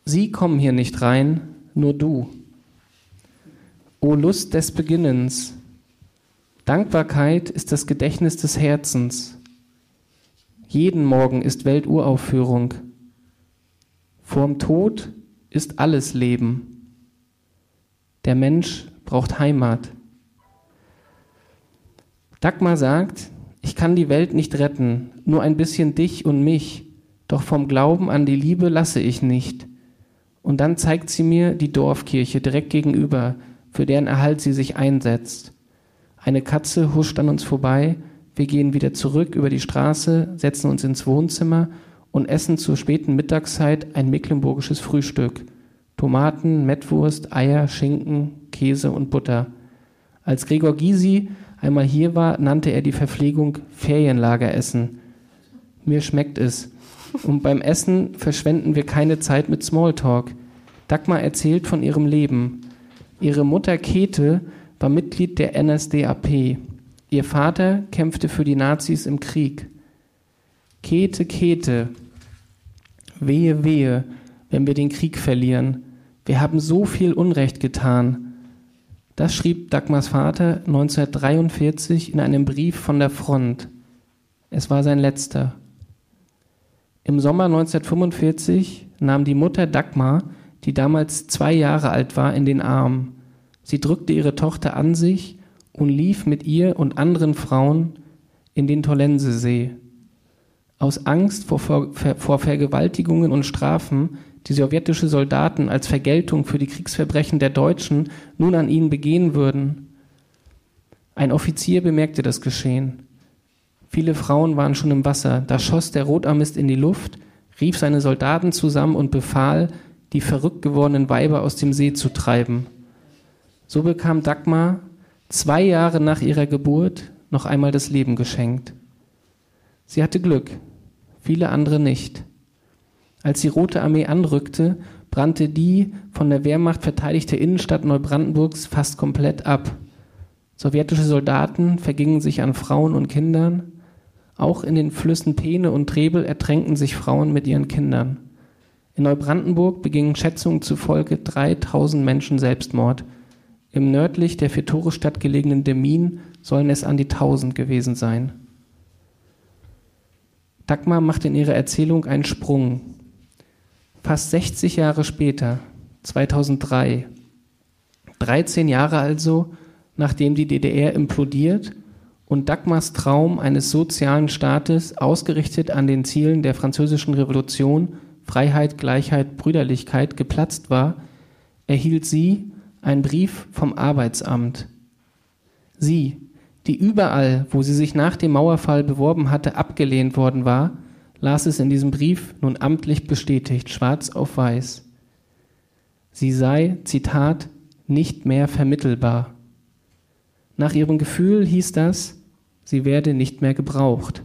Sie kommen hier nicht rein, nur du. O Lust des Beginnens, Dankbarkeit ist das Gedächtnis des Herzens. Jeden Morgen ist Welturaufführung. Vorm Tod ist alles Leben. Der Mensch braucht Heimat. Dagmar sagt, ich kann die Welt nicht retten, nur ein bisschen dich und mich, doch vom Glauben an die Liebe lasse ich nicht. Und dann zeigt sie mir die Dorfkirche direkt gegenüber, für deren Erhalt sie sich einsetzt. Eine Katze huscht an uns vorbei, wir gehen wieder zurück über die Straße, setzen uns ins Wohnzimmer und essen zur späten Mittagszeit ein mecklenburgisches Frühstück. Tomaten, Mettwurst, Eier, Schinken, Käse und Butter. Als Gregor Gysi einmal hier war, nannte er die Verpflegung Ferienlageressen. Mir schmeckt es. Und beim Essen verschwenden wir keine Zeit mit Smalltalk. Dagmar erzählt von ihrem Leben. Ihre Mutter Käthe war Mitglied der NSDAP. Ihr Vater kämpfte für die Nazis im Krieg. Käthe, Käthe, wehe, wehe, wenn wir den Krieg verlieren. Wir haben so viel Unrecht getan. Das schrieb Dagmars Vater 1943 in einem Brief von der Front. Es war sein letzter. Im Sommer 1945 nahm die Mutter Dagmar, die damals zwei Jahre alt war, in den Arm. Sie drückte ihre Tochter an sich und lief mit ihr und anderen Frauen in den Tollensesee. Aus Angst vor, vor Vergewaltigungen und Strafen die sowjetische Soldaten als Vergeltung für die Kriegsverbrechen der Deutschen nun an ihnen begehen würden. Ein Offizier bemerkte das Geschehen. Viele Frauen waren schon im Wasser. Da schoss der Rotarmist in die Luft, rief seine Soldaten zusammen und befahl, die verrückt gewordenen Weiber aus dem See zu treiben. So bekam Dagmar zwei Jahre nach ihrer Geburt noch einmal das Leben geschenkt. Sie hatte Glück, viele andere nicht. Als die Rote Armee anrückte, brannte die von der Wehrmacht verteidigte Innenstadt Neubrandenburgs fast komplett ab. Sowjetische Soldaten vergingen sich an Frauen und Kindern. Auch in den Flüssen Peene und Trebel ertränkten sich Frauen mit ihren Kindern. In Neubrandenburg begingen Schätzungen zufolge 3000 Menschen Selbstmord. Im nördlich der für Torestadt gelegenen Demmin sollen es an die 1000 gewesen sein. Dagmar macht in ihrer Erzählung einen Sprung. Fast 60 Jahre später, 2003, 13 Jahre also, nachdem die DDR implodiert und Dagmars Traum eines sozialen Staates, ausgerichtet an den Zielen der französischen Revolution, Freiheit, Gleichheit, Brüderlichkeit, geplatzt war, erhielt sie einen Brief vom Arbeitsamt. Sie, die überall, wo sie sich nach dem Mauerfall beworben hatte, abgelehnt worden war, las es in diesem Brief nun amtlich bestätigt, schwarz auf weiß. Sie sei, Zitat, nicht mehr vermittelbar. Nach ihrem Gefühl hieß das, sie werde nicht mehr gebraucht.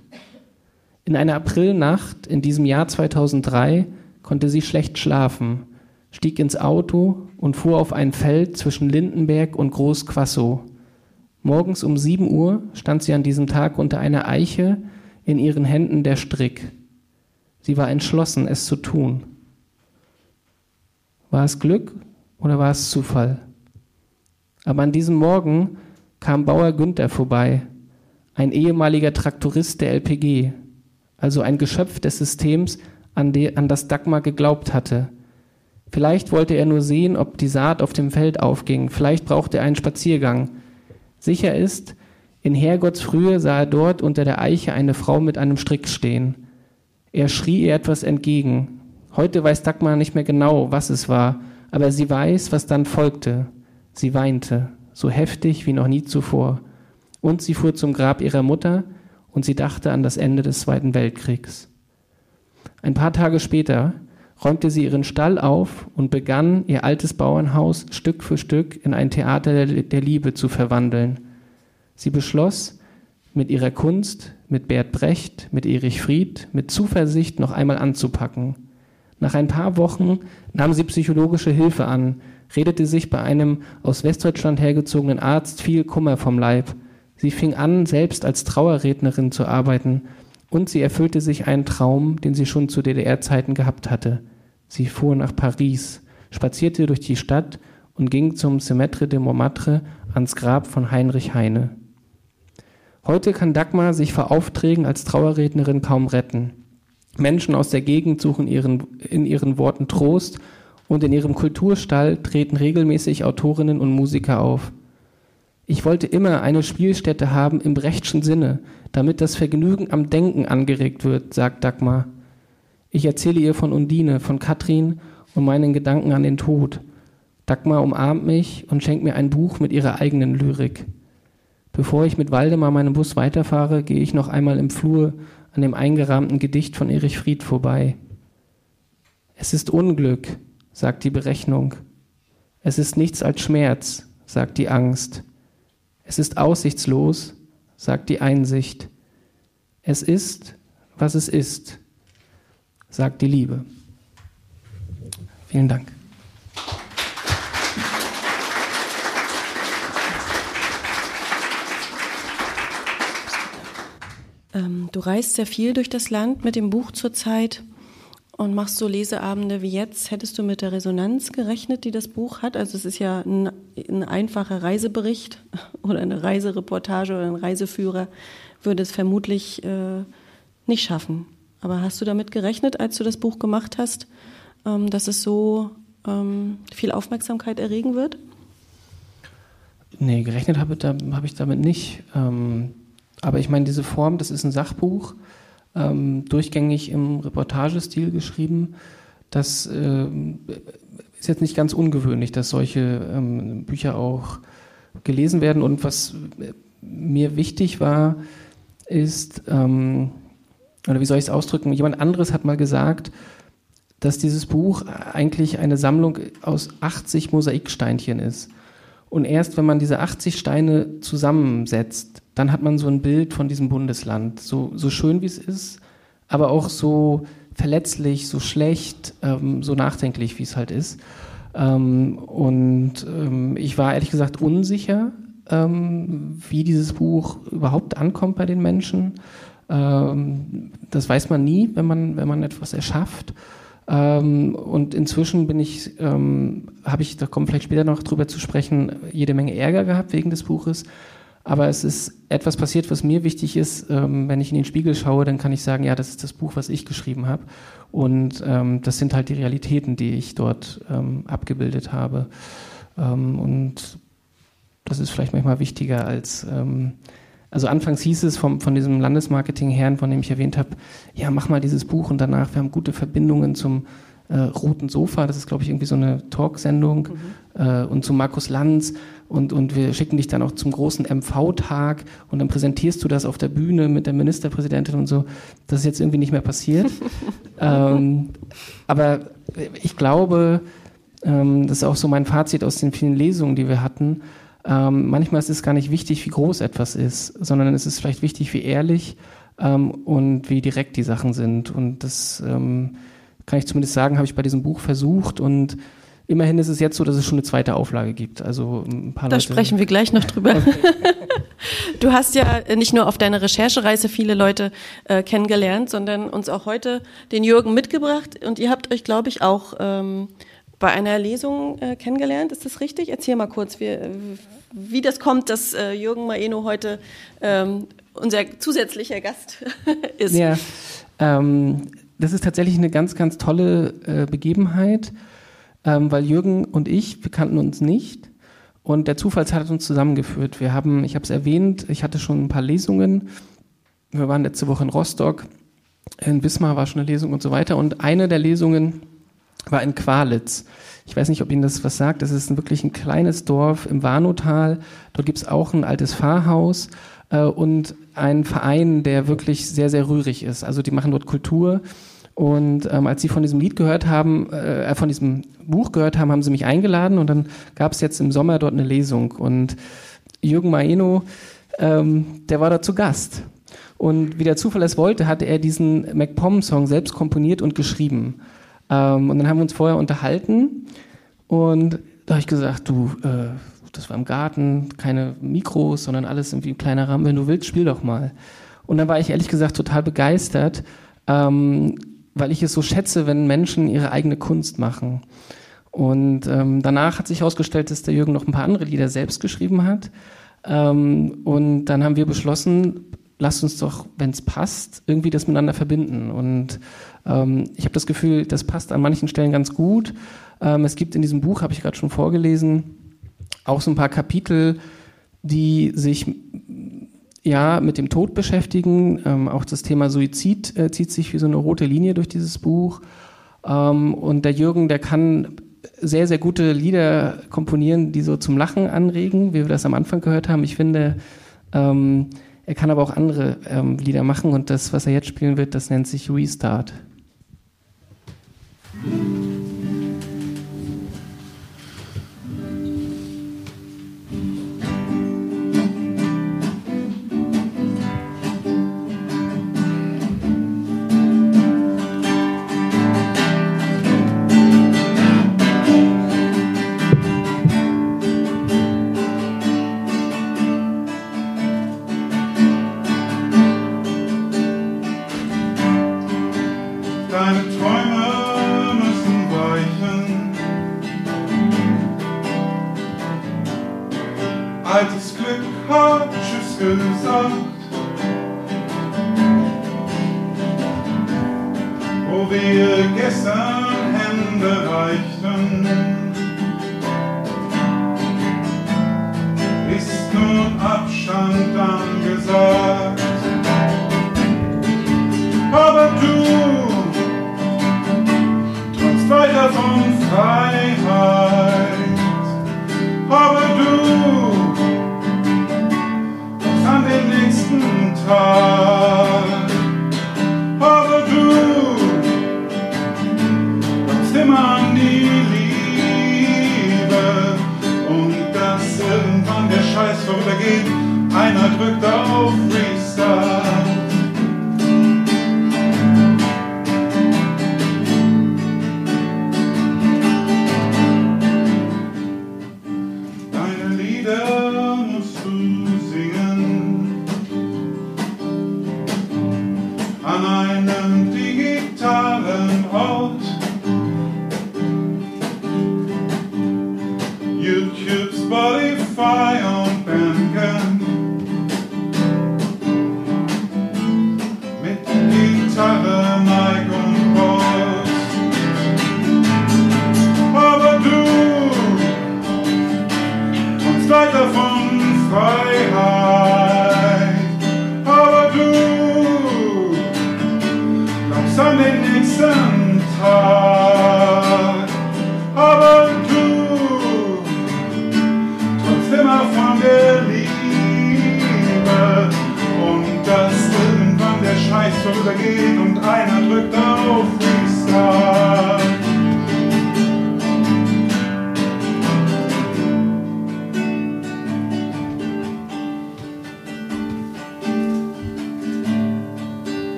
In einer Aprilnacht in diesem Jahr 2003 konnte sie schlecht schlafen, stieg ins Auto und fuhr auf ein Feld zwischen Lindenberg und Großquassow. Morgens um 7 Uhr stand sie an diesem Tag unter einer Eiche, in ihren Händen der Strick. Sie war entschlossen, es zu tun. War es Glück oder war es Zufall? Aber an diesem Morgen kam Bauer Günther vorbei, ein ehemaliger Traktorist der LPG, also ein Geschöpf des Systems, an, an das Dagmar geglaubt hatte. Vielleicht wollte er nur sehen, ob die Saat auf dem Feld aufging, vielleicht brauchte er einen Spaziergang. Sicher ist, in Herrgotts Frühe sah er dort unter der Eiche eine Frau mit einem Strick stehen. Er schrie ihr etwas entgegen. Heute weiß Dagmar nicht mehr genau, was es war, aber sie weiß, was dann folgte. Sie weinte, so heftig wie noch nie zuvor und sie fuhr zum Grab ihrer Mutter und sie dachte an das Ende des Zweiten Weltkriegs. Ein paar Tage später räumte sie ihren Stall auf und begann, ihr altes Bauernhaus Stück für Stück in ein Theater der Liebe zu verwandeln. Sie beschloss, mit ihrer Kunst, mit Bert Brecht, mit Erich Fried, mit Zuversicht noch einmal anzupacken. Nach ein paar Wochen nahm sie psychologische Hilfe an, redete sich bei einem aus Westdeutschland hergezogenen Arzt viel Kummer vom Leib Sie fing an, selbst als Trauerrednerin zu arbeiten und sie erfüllte sich einen Traum, den sie schon zu DDR-Zeiten gehabt hatte. Sie fuhr nach Paris, spazierte durch die Stadt und ging zum Cimetière de Montmartre ans Grab von Heinrich Heine. Heute kann Dagmar sich vor Aufträgen als Trauerrednerin kaum retten. Menschen aus der Gegend suchen ihren, in ihren Worten Trost und in ihrem Kulturstall treten regelmäßig Autorinnen und Musiker auf. Ich wollte immer eine Spielstätte haben im Brechtschen Sinne, damit das Vergnügen am Denken angeregt wird, sagt Dagmar. Ich erzähle ihr von Undine, von Katrin und meinen Gedanken an den Tod. Dagmar umarmt mich und schenkt mir ein Buch mit ihrer eigenen Lyrik. Bevor ich mit Waldemar meinem Bus weiterfahre, gehe ich noch einmal im Flur an dem eingerahmten Gedicht von Erich Fried vorbei. Es ist Unglück, sagt die Berechnung. Es ist nichts als Schmerz, sagt die Angst. Es ist aussichtslos, sagt die Einsicht. Es ist, was es ist, sagt die Liebe. Vielen Dank. Ähm, du reist sehr viel durch das Land mit dem Buch zurzeit und machst so Leseabende wie jetzt. Hättest du mit der Resonanz gerechnet, die das Buch hat? Also es ist ja ein, ein einfacher Reisebericht oder eine Reisereportage oder ein Reiseführer würde es vermutlich äh, nicht schaffen. Aber hast du damit gerechnet, als du das Buch gemacht hast, ähm, dass es so ähm, viel Aufmerksamkeit erregen wird? Nee, gerechnet habe, da, habe ich damit nicht. Ähm, aber ich meine, diese Form, das ist ein Sachbuch ähm, durchgängig im Reportagestil geschrieben. Das äh, ist jetzt nicht ganz ungewöhnlich, dass solche ähm, Bücher auch gelesen werden. Und was mir wichtig war, ist, ähm, oder wie soll ich es ausdrücken, jemand anderes hat mal gesagt, dass dieses Buch eigentlich eine Sammlung aus 80 Mosaiksteinchen ist. Und erst wenn man diese 80 Steine zusammensetzt, dann hat man so ein Bild von diesem Bundesland. So, so schön wie es ist, aber auch so verletzlich, so schlecht, ähm, so nachdenklich, wie es halt ist. Ähm, und ähm, ich war ehrlich gesagt unsicher, ähm, wie dieses Buch überhaupt ankommt bei den Menschen. Ähm, das weiß man nie, wenn man, wenn man etwas erschafft. Ähm, und inzwischen bin ich, ähm, habe ich, da kommen vielleicht später noch drüber zu sprechen, jede Menge Ärger gehabt wegen des Buches. Aber es ist etwas passiert, was mir wichtig ist. Ähm, wenn ich in den Spiegel schaue, dann kann ich sagen, ja, das ist das Buch, was ich geschrieben habe. Und ähm, das sind halt die Realitäten, die ich dort ähm, abgebildet habe. Ähm, und das ist vielleicht manchmal wichtiger als, ähm, also anfangs hieß es vom, von diesem Landesmarketing-Herrn, von dem ich erwähnt habe, ja, mach mal dieses Buch und danach, wir haben gute Verbindungen zum äh, Roten Sofa, das ist, glaube ich, irgendwie so eine Talksendung, mhm. Äh, und zu Markus Lanz und, und wir schicken dich dann auch zum großen MV-Tag und dann präsentierst du das auf der Bühne mit der Ministerpräsidentin und so. Das ist jetzt irgendwie nicht mehr passiert. ähm, aber ich glaube, ähm, das ist auch so mein Fazit aus den vielen Lesungen, die wir hatten, ähm, manchmal ist es gar nicht wichtig, wie groß etwas ist, sondern es ist vielleicht wichtig, wie ehrlich ähm, und wie direkt die Sachen sind. Und das ähm, kann ich zumindest sagen, habe ich bei diesem Buch versucht und Immerhin ist es jetzt so, dass es schon eine zweite Auflage gibt. Also ein paar da Leute sprechen wir gleich noch drüber. Okay. Du hast ja nicht nur auf deiner Recherchereise viele Leute äh, kennengelernt, sondern uns auch heute den Jürgen mitgebracht. Und ihr habt euch, glaube ich, auch ähm, bei einer Lesung äh, kennengelernt. Ist das richtig? Erzähl mal kurz, wie, wie das kommt, dass äh, Jürgen Maeno heute ähm, unser zusätzlicher Gast ist. Ja, ähm, das ist tatsächlich eine ganz, ganz tolle äh, Begebenheit, ähm, weil Jürgen und ich, wir kannten uns nicht. Und der Zufall hat uns zusammengeführt. Wir haben, ich habe es erwähnt, ich hatte schon ein paar Lesungen. Wir waren letzte Woche in Rostock, in Wismar war schon eine Lesung und so weiter. Und eine der Lesungen war in Qualitz. Ich weiß nicht, ob Ihnen das was sagt. Das ist wirklich ein kleines Dorf im Warnotal. Dort gibt es auch ein altes Pfarrhaus äh, und einen Verein, der wirklich sehr, sehr rührig ist. Also die machen dort Kultur. Und ähm, als sie von diesem Lied gehört haben, äh, von diesem Buch gehört haben, haben sie mich eingeladen und dann gab es jetzt im Sommer dort eine Lesung. Und Jürgen Maeno, ähm, der war dort zu Gast. Und wie der Zufall es wollte, hatte er diesen MacPom-Song selbst komponiert und geschrieben. Ähm, und dann haben wir uns vorher unterhalten und da habe ich gesagt, du, äh, das war im Garten, keine Mikros, sondern alles irgendwie ein kleiner Rahmen. Wenn du willst, spiel doch mal. Und dann war ich ehrlich gesagt total begeistert, ähm, weil ich es so schätze, wenn Menschen ihre eigene Kunst machen. Und ähm, danach hat sich herausgestellt, dass der Jürgen noch ein paar andere Lieder selbst geschrieben hat. Ähm, und dann haben wir beschlossen, lasst uns doch, wenn es passt, irgendwie das miteinander verbinden. Und ähm, ich habe das Gefühl, das passt an manchen Stellen ganz gut. Ähm, es gibt in diesem Buch, habe ich gerade schon vorgelesen, auch so ein paar Kapitel, die sich ja mit dem Tod beschäftigen. Ähm, auch das Thema Suizid äh, zieht sich wie so eine rote Linie durch dieses Buch. Ähm, und der Jürgen, der kann sehr, sehr gute Lieder komponieren, die so zum Lachen anregen, wie wir das am Anfang gehört haben. Ich finde, ähm, er kann aber auch andere ähm, Lieder machen und das, was er jetzt spielen wird, das nennt sich Restart. an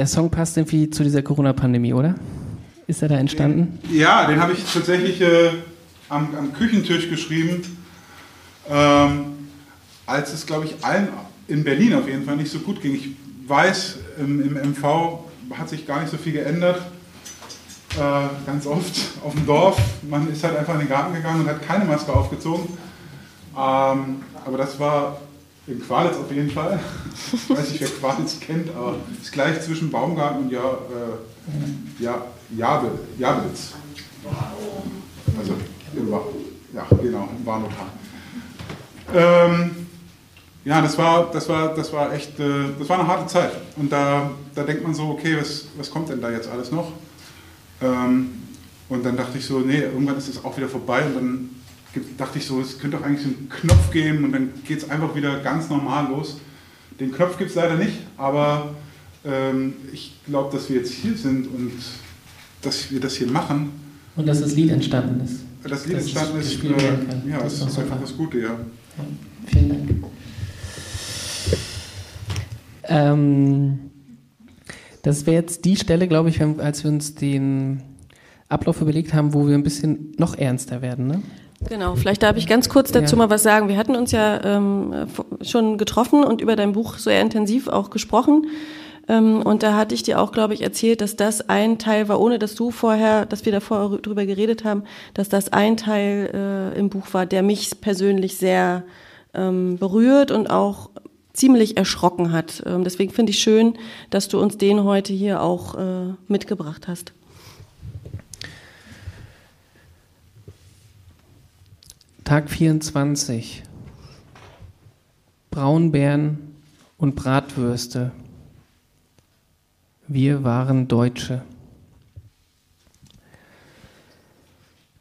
der Song passt irgendwie zu dieser Corona-Pandemie, oder? Ist er da entstanden? Ja, den habe ich tatsächlich äh, am, am, Küchentisch geschrieben, ähm, als es, glaube ich, allen in Berlin auf jeden Fall nicht so gut ging. Ich weiß, im, im MV hat sich gar nicht so viel geändert. Äh, ganz oft auf dem Dorf. Man ist halt einfach in den Garten gegangen und hat keine Maske aufgezogen. Ähm, aber das war in Qualitz auf jeden Fall. Ich weiß nicht, wer Qualitz kennt, aber es ist gleich zwischen Baumgarten und ja, äh, ja, Jabel, Jabelitz. Also ja, genau, im Warnotal. Ähm, ja, das war, das war, das war echt, äh, das war eine harte Zeit. Und da, da denkt man so, okay, was, was kommt denn da jetzt alles noch? Ähm, und dann dachte ich so, nee, irgendwann ist es auch wieder vorbei und dann dachte ich so, es könnte doch eigentlich einen Knopf geben und dann geht es einfach wieder ganz normal los. Den Knopf gibt es leider nicht, aber ähm, ich glaube, dass wir jetzt hier sind und dass wir das hier machen. Und dass das Lied entstanden ist. Das Lied entstanden ist, äh, ja, das, ist, ist einfach das Gute, ja. ja vielen Dank. Ähm, das wäre jetzt die Stelle, glaube ich, als wir uns den Ablauf überlegt haben, wo wir ein bisschen noch ernster werden. Ne? Genau, vielleicht darf ich ganz kurz dazu ja. mal was sagen. Wir hatten uns ja ähm, schon getroffen und über dein Buch sehr intensiv auch gesprochen. Ähm, und da hatte ich dir auch, glaube ich, erzählt, dass das ein Teil war, ohne dass du vorher, dass wir davor drüber geredet haben, dass das ein Teil äh, im Buch war, der mich persönlich sehr ähm, berührt und auch ziemlich erschrocken hat. Ähm, deswegen finde ich schön, dass du uns den heute hier auch äh, mitgebracht hast. Tag 24. Braunbären und Bratwürste. Wir waren Deutsche.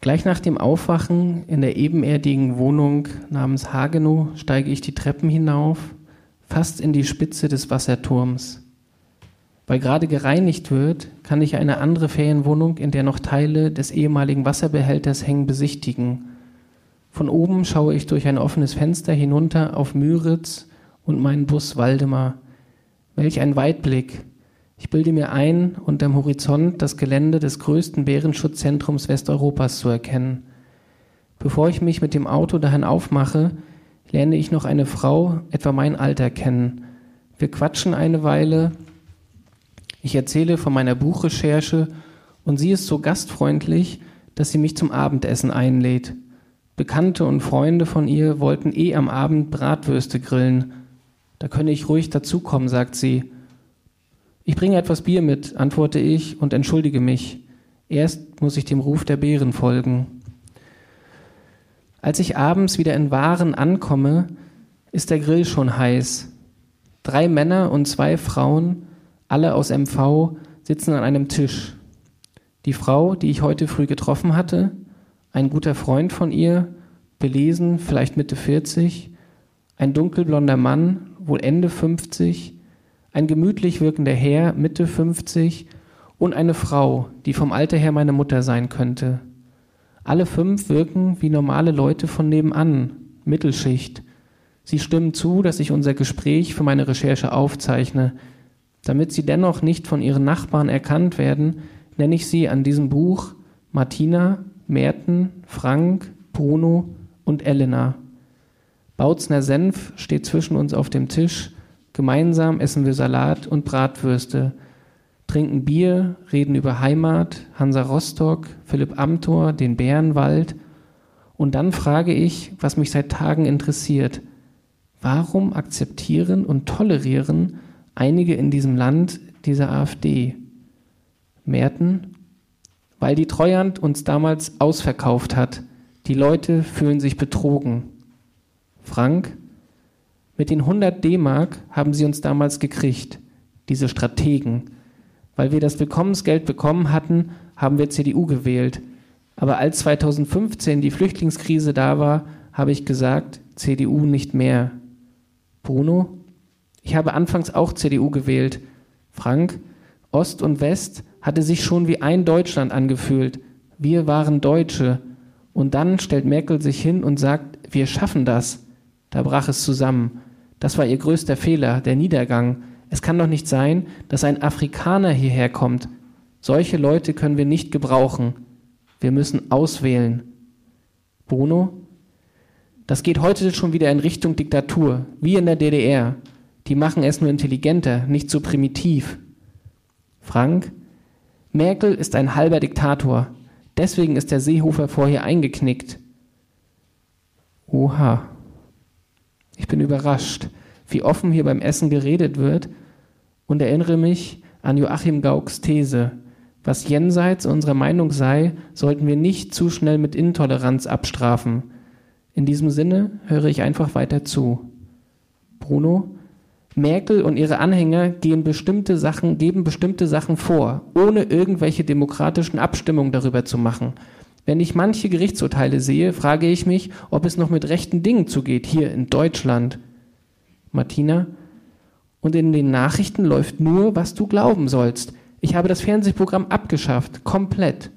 Gleich nach dem Aufwachen in der ebenerdigen Wohnung namens Hagenow steige ich die Treppen hinauf, fast in die Spitze des Wasserturms. Weil gerade gereinigt wird, kann ich eine andere Ferienwohnung, in der noch Teile des ehemaligen Wasserbehälters hängen, besichtigen von oben schaue ich durch ein offenes Fenster hinunter auf Müritz und meinen Bus Waldemar. Welch ein Weitblick. Ich bilde mir ein, unterm Horizont das Gelände des größten Bärenschutzzentrums Westeuropas zu erkennen. Bevor ich mich mit dem Auto dahin aufmache, lerne ich noch eine Frau, etwa mein Alter, kennen. Wir quatschen eine Weile. Ich erzähle von meiner Buchrecherche und sie ist so gastfreundlich, dass sie mich zum Abendessen einlädt. Bekannte und Freunde von ihr wollten eh am Abend Bratwürste grillen. Da könne ich ruhig dazukommen, sagt sie. Ich bringe etwas Bier mit, antworte ich und entschuldige mich. Erst muss ich dem Ruf der Bären folgen. Als ich abends wieder in Waren ankomme, ist der Grill schon heiß. Drei Männer und zwei Frauen, alle aus MV, sitzen an einem Tisch. Die Frau, die ich heute früh getroffen hatte, ein guter Freund von ihr, belesen, vielleicht Mitte 40, ein dunkelblonder Mann, wohl Ende 50, ein gemütlich wirkender Herr, Mitte 50 und eine Frau, die vom Alter her meine Mutter sein könnte. Alle fünf wirken wie normale Leute von nebenan, Mittelschicht. Sie stimmen zu, dass ich unser Gespräch für meine Recherche aufzeichne. Damit sie dennoch nicht von ihren Nachbarn erkannt werden, nenne ich sie an diesem Buch Martina, Merten, Frank, Bruno und Elena. Bautzner Senf steht zwischen uns auf dem Tisch. Gemeinsam essen wir Salat und Bratwürste, trinken Bier, reden über Heimat, Hansa Rostock, Philipp Amthor, den Bärenwald. Und dann frage ich, was mich seit Tagen interessiert. Warum akzeptieren und tolerieren einige in diesem Land diese AfD? Merten, weil die Treuhand uns damals ausverkauft hat. Die Leute fühlen sich betrogen. Frank, Mit den 100 D-Mark haben sie uns damals gekriegt, diese Strategen. Weil wir das Willkommensgeld bekommen hatten, haben wir CDU gewählt. Aber als 2015 die Flüchtlingskrise da war, habe ich gesagt, CDU nicht mehr. Bruno? Ich habe anfangs auch CDU gewählt. Frank? Ost und West hatte sich schon wie ein Deutschland angefühlt. Wir waren Deutsche. Und dann stellt Merkel sich hin und sagt, wir schaffen das. Da brach es zusammen. Das war ihr größter Fehler, der Niedergang. Es kann doch nicht sein, dass ein Afrikaner hierher kommt. Solche Leute können wir nicht gebrauchen. Wir müssen auswählen. Bruno? Das geht heute schon wieder in Richtung Diktatur, wie in der DDR. Die machen es nur intelligenter, nicht so primitiv. Frank? Merkel ist ein halber Diktator. Deswegen ist der Seehofer vorher eingeknickt. Oha. Ich bin überrascht, wie offen hier beim Essen geredet wird und erinnere mich an Joachim Gauks These. Was jenseits unserer Meinung sei, sollten wir nicht zu schnell mit Intoleranz abstrafen. In diesem Sinne höre ich einfach weiter zu. Bruno, Merkel und ihre Anhänger gehen bestimmte Sachen, geben bestimmte Sachen vor, ohne irgendwelche demokratischen Abstimmungen darüber zu machen. Wenn ich manche Gerichtsurteile sehe, frage ich mich, ob es noch mit rechten Dingen zugeht, hier in Deutschland. Martina, und in den Nachrichten läuft nur, was du glauben sollst. Ich habe das Fernsehprogramm abgeschafft, komplett.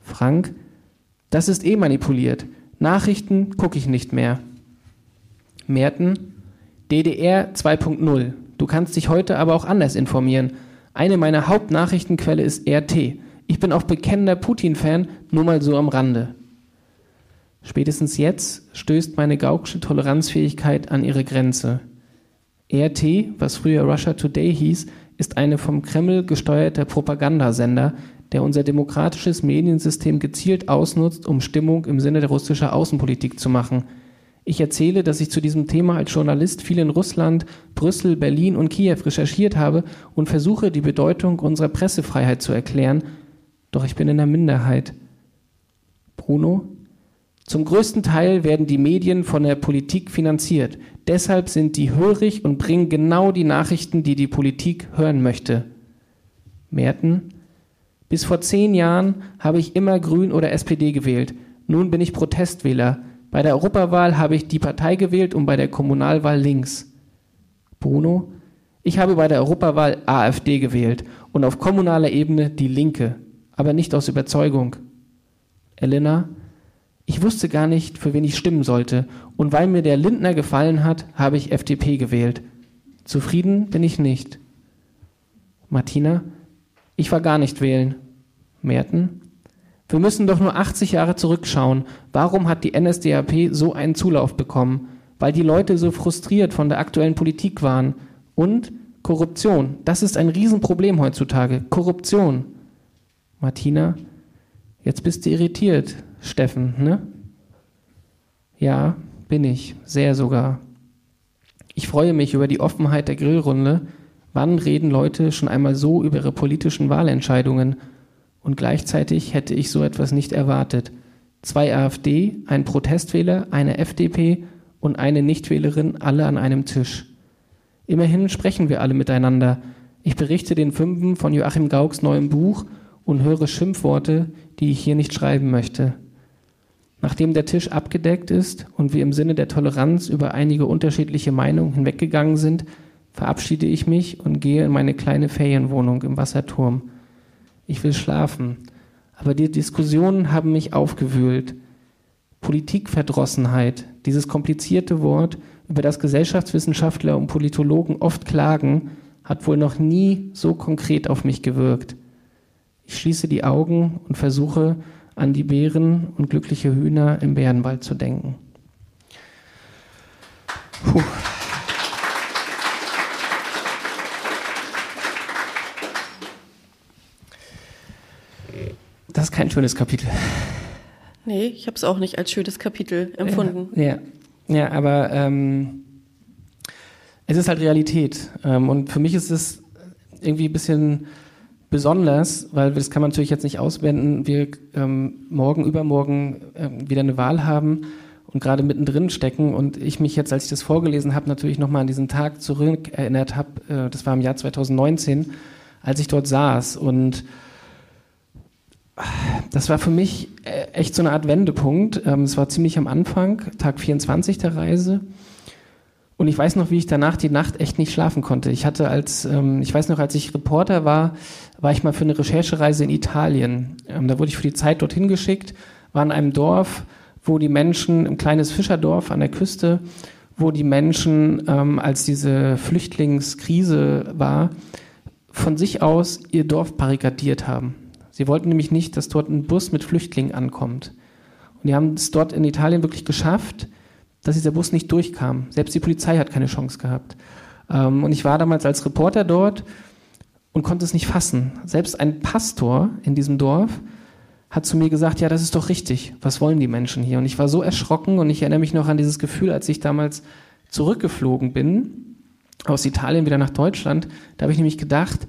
Frank, das ist eh manipuliert. Nachrichten gucke ich nicht mehr. Merten, DDR 2.0. Du kannst dich heute aber auch anders informieren. Eine meiner Hauptnachrichtenquelle ist RT. Ich bin auch bekennender Putin-Fan, nur mal so am Rande. Spätestens jetzt stößt meine gaukische Toleranzfähigkeit an ihre Grenze. RT, was früher Russia Today hieß, ist eine vom Kreml gesteuerter Propagandasender, der unser demokratisches Mediensystem gezielt ausnutzt, um Stimmung im Sinne der russischen Außenpolitik zu machen. Ich erzähle, dass ich zu diesem Thema als Journalist viel in Russland, Brüssel, Berlin und Kiew recherchiert habe und versuche, die Bedeutung unserer Pressefreiheit zu erklären, doch ich bin in der Minderheit. Bruno? Zum größten Teil werden die Medien von der Politik finanziert. Deshalb sind die hörig und bringen genau die Nachrichten, die die Politik hören möchte. Merten? Bis vor zehn Jahren habe ich immer Grün oder SPD gewählt. Nun bin ich Protestwähler. Bei der Europawahl habe ich die Partei gewählt und bei der Kommunalwahl links. Bruno? Ich habe bei der Europawahl AfD gewählt und auf kommunaler Ebene die Linke aber nicht aus Überzeugung. Elena, ich wusste gar nicht, für wen ich stimmen sollte, und weil mir der Lindner gefallen hat, habe ich FDP gewählt. Zufrieden bin ich nicht. Martina, ich war gar nicht wählen. Merten, wir müssen doch nur 80 Jahre zurückschauen. Warum hat die NSDAP so einen Zulauf bekommen? Weil die Leute so frustriert von der aktuellen Politik waren. Und Korruption, das ist ein Riesenproblem heutzutage. Korruption. Martina, jetzt bist du irritiert, Steffen, ne? Ja, bin ich, sehr sogar. Ich freue mich über die Offenheit der Grillrunde. Wann reden Leute schon einmal so über ihre politischen Wahlentscheidungen? Und gleichzeitig hätte ich so etwas nicht erwartet. Zwei AfD, ein Protestwähler, eine FDP und eine Nichtwählerin, alle an einem Tisch. Immerhin sprechen wir alle miteinander. Ich berichte den Fünfen von Joachim Gauks neuem Buch und höre Schimpfworte, die ich hier nicht schreiben möchte. Nachdem der Tisch abgedeckt ist und wir im Sinne der Toleranz über einige unterschiedliche Meinungen hinweggegangen sind, verabschiede ich mich und gehe in meine kleine Ferienwohnung im Wasserturm. Ich will schlafen, aber die Diskussionen haben mich aufgewühlt. Politikverdrossenheit, dieses komplizierte Wort, über das Gesellschaftswissenschaftler und Politologen oft klagen, hat wohl noch nie so konkret auf mich gewirkt. Ich schließe die Augen und versuche an die Bären und glückliche Hühner im Bärenwald zu denken. Puh. Das ist kein schönes Kapitel. Nee, ich habe es auch nicht als schönes Kapitel empfunden. Ja, ja, ja aber ähm, es ist halt Realität. Ähm, und für mich ist es irgendwie ein bisschen besonders, weil das kann man natürlich jetzt nicht auswenden, wir ähm, morgen, übermorgen ähm, wieder eine Wahl haben und gerade mittendrin stecken und ich mich jetzt, als ich das vorgelesen habe, natürlich nochmal an diesen Tag zurück erinnert habe, äh, das war im Jahr 2019, als ich dort saß und das war für mich äh, echt so eine Art Wendepunkt. Ähm, es war ziemlich am Anfang, Tag 24 der Reise. Und ich weiß noch, wie ich danach die Nacht echt nicht schlafen konnte. Ich hatte als, ähm, ich weiß noch, als ich Reporter war, war ich mal für eine Recherchereise in Italien. Ähm, da wurde ich für die Zeit dorthin geschickt, war in einem Dorf, wo die Menschen, ein kleines Fischerdorf an der Küste, wo die Menschen, als diese Flüchtlingskrise war, von sich aus ihr Dorf barrikadiert haben. Sie wollten nämlich nicht, dass dort ein Bus mit Flüchtlingen ankommt. Und die haben es dort in Italien wirklich geschafft, dass dieser Bus nicht durchkam. Selbst die Polizei hat keine Chance gehabt. Ähm, und ich war damals als Reporter dort und konnte es nicht fassen. Selbst ein Pastor in diesem Dorf hat zu mir gesagt, ja, das ist doch richtig. Was wollen die Menschen hier? Und ich war so erschrocken und ich erinnere mich noch an dieses Gefühl, als ich damals zurückgeflogen bin aus Italien wieder nach Deutschland. Da habe ich nämlich gedacht,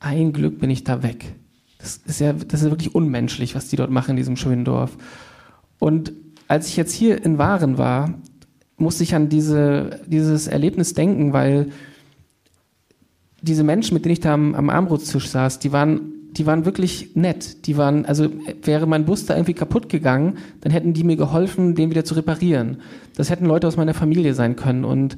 ein Glück bin ich da weg. Das ist ja, das ist wirklich unmenschlich, was die dort machen in diesem schönen Dorf. Und als ich jetzt hier in Waren war, musste ich an diese, dieses Erlebnis denken, weil diese Menschen, mit denen ich da am, am Armbrotstisch saß, die waren, die waren wirklich nett. Die waren, also wäre mein Bus da irgendwie kaputt gegangen, dann hätten die mir geholfen, den wieder zu reparieren. Das hätten Leute aus meiner Familie sein können. Und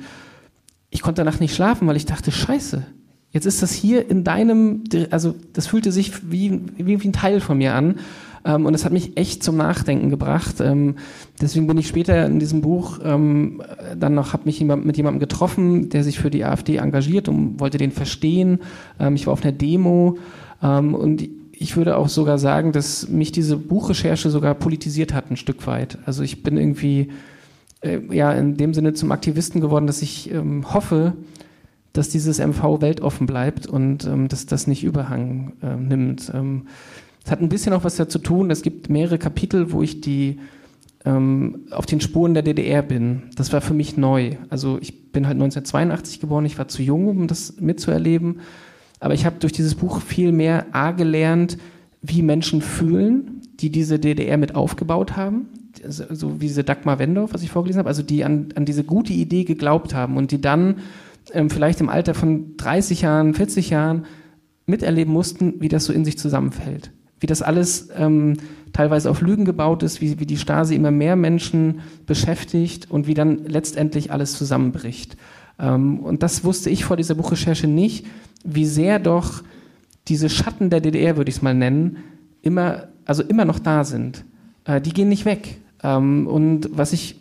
ich konnte danach nicht schlafen, weil ich dachte, scheiße, Jetzt ist das hier in deinem, also das fühlte sich wie, wie, ein Teil von mir an. Ähm, und das hat mich echt zum Nachdenken gebracht. Ähm, deswegen bin ich später in diesem Buch ähm, dann noch, habe mich jemand, mit jemandem getroffen, der sich für die AfD engagiert und wollte den verstehen. Ähm, ich war auf einer Demo ähm, und ich würde auch sogar sagen, dass mich diese Buchrecherche sogar politisiert hat ein Stück weit. Also ich bin irgendwie äh, ja in dem Sinne zum Aktivisten geworden, dass ich ähm, hoffe, dass dieses MV weltoffen bleibt und ähm, dass das nicht Überhang äh, nimmt. Ähm, es hat ein bisschen auch was dazu zu tun. Es gibt mehrere Kapitel, wo ich die ähm, auf den Spuren der DDR bin. Das war für mich neu. Also ich bin halt 1982 geboren. Ich war zu jung, um das mitzuerleben. Aber ich habe durch dieses Buch viel mehr A gelernt, wie Menschen fühlen, die diese DDR mit aufgebaut haben. So wie diese Dagmar Wendorf, was ich vorgelesen habe. Also die an, an diese gute Idee geglaubt haben und die dann ähm, vielleicht im Alter von 30 Jahren, 40 Jahren miterleben mussten, wie das so in sich zusammenfällt. Wie das alles ähm, teilweise auf Lügen gebaut ist, wie, wie die Stasi immer mehr Menschen beschäftigt und wie dann letztendlich alles zusammenbricht. Ähm, und das wusste ich vor dieser Buchrecherche nicht, wie sehr doch diese Schatten der DDR, würde ich es mal nennen, immer, also immer noch da sind. Äh, die gehen nicht weg. Ähm, und was ich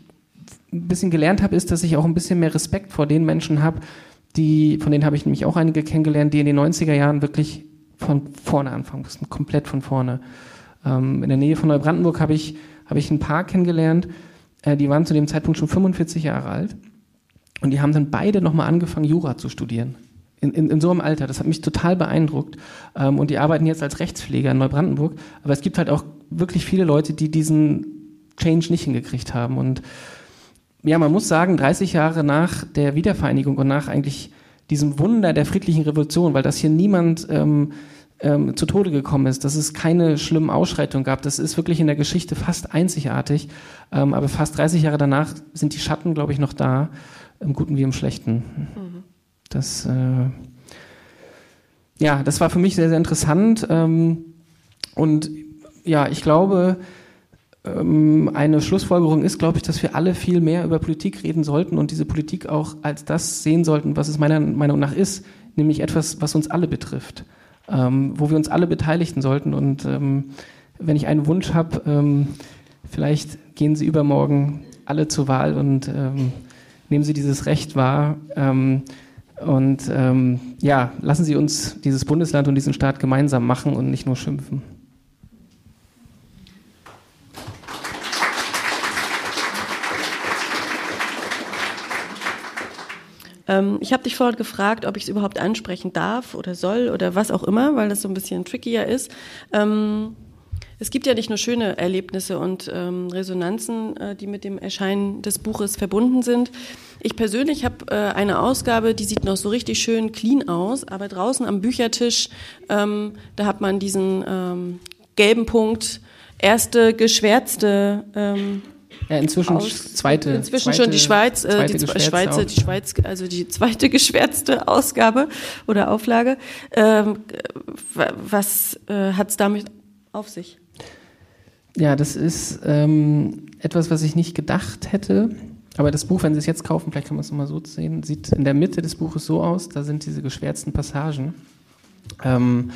ein bisschen gelernt habe, ist, dass ich auch ein bisschen mehr Respekt vor den Menschen habe, die, von denen habe ich nämlich auch einige kennengelernt, die in den 90er Jahren wirklich von vorne anfangen mussten, komplett von vorne. Ähm, in der Nähe von Neubrandenburg habe ich, habe ich ein Paar kennengelernt, äh, die waren zu dem Zeitpunkt schon 45 Jahre alt und die haben dann beide nochmal angefangen, Jura zu studieren. In, in, in so einem Alter. Das hat mich total beeindruckt. Ähm, und die arbeiten jetzt als Rechtspfleger in Neubrandenburg. Aber es gibt halt auch wirklich viele Leute, die diesen Change nicht hingekriegt haben. Und ja, man muss sagen, 30 Jahre nach der Wiedervereinigung und nach eigentlich diesem Wunder der friedlichen Revolution, weil das hier niemand ähm, ähm, zu Tode gekommen ist, dass es keine schlimmen Ausschreitungen gab, das ist wirklich in der Geschichte fast einzigartig. Ähm, aber fast 30 Jahre danach sind die Schatten, glaube ich, noch da, im Guten wie im Schlechten. Mhm. Das, äh, ja, das war für mich sehr, sehr interessant. Ähm, und ja, ich glaube, eine Schlussfolgerung ist, glaube ich, dass wir alle viel mehr über Politik reden sollten und diese Politik auch als das sehen sollten, was es meiner Meinung nach ist, nämlich etwas, was uns alle betrifft, ähm, wo wir uns alle beteiligen sollten. Und ähm, wenn ich einen Wunsch habe, ähm, vielleicht gehen Sie übermorgen alle zur Wahl und ähm, nehmen Sie dieses Recht wahr. Ähm, und ja, lassen Sie uns dieses Bundesland und diesen Staat gemeinsam machen und nicht nur schimpfen. Ähm, ich habe dich vorhin gefragt, ob ich es überhaupt ansprechen darf oder soll oder was auch immer, weil das so ein bisschen trickier ist. Ähm, es gibt ja nicht nur schöne Erlebnisse und ähm, Resonanzen, äh, die mit dem Erscheinen des Buches verbunden sind. Ich persönlich habe äh, eine Ausgabe, die sieht noch so richtig schön clean aus, aber draußen am Büchertisch, ähm, da hat man diesen ähm, gelben Punkt, erste geschwärzte ähm, Ja, inzwischen aus, zweite. Inzwischen zweite, schon die Schweiz, äh, die Schweiz, die Schweiz, also die zweite geschwärzte Ausgabe oder Auflage. Ähm, was äh, hat es damit auf sich? Ja, das ist ähm, etwas, was ich nicht gedacht hätte. Aber das Buch, wenn Sie es jetzt kaufen, vielleicht kann man es nochmal so sehen, sieht in der Mitte des Buches so aus, da sind diese geschwärzten Passagen. Ähm,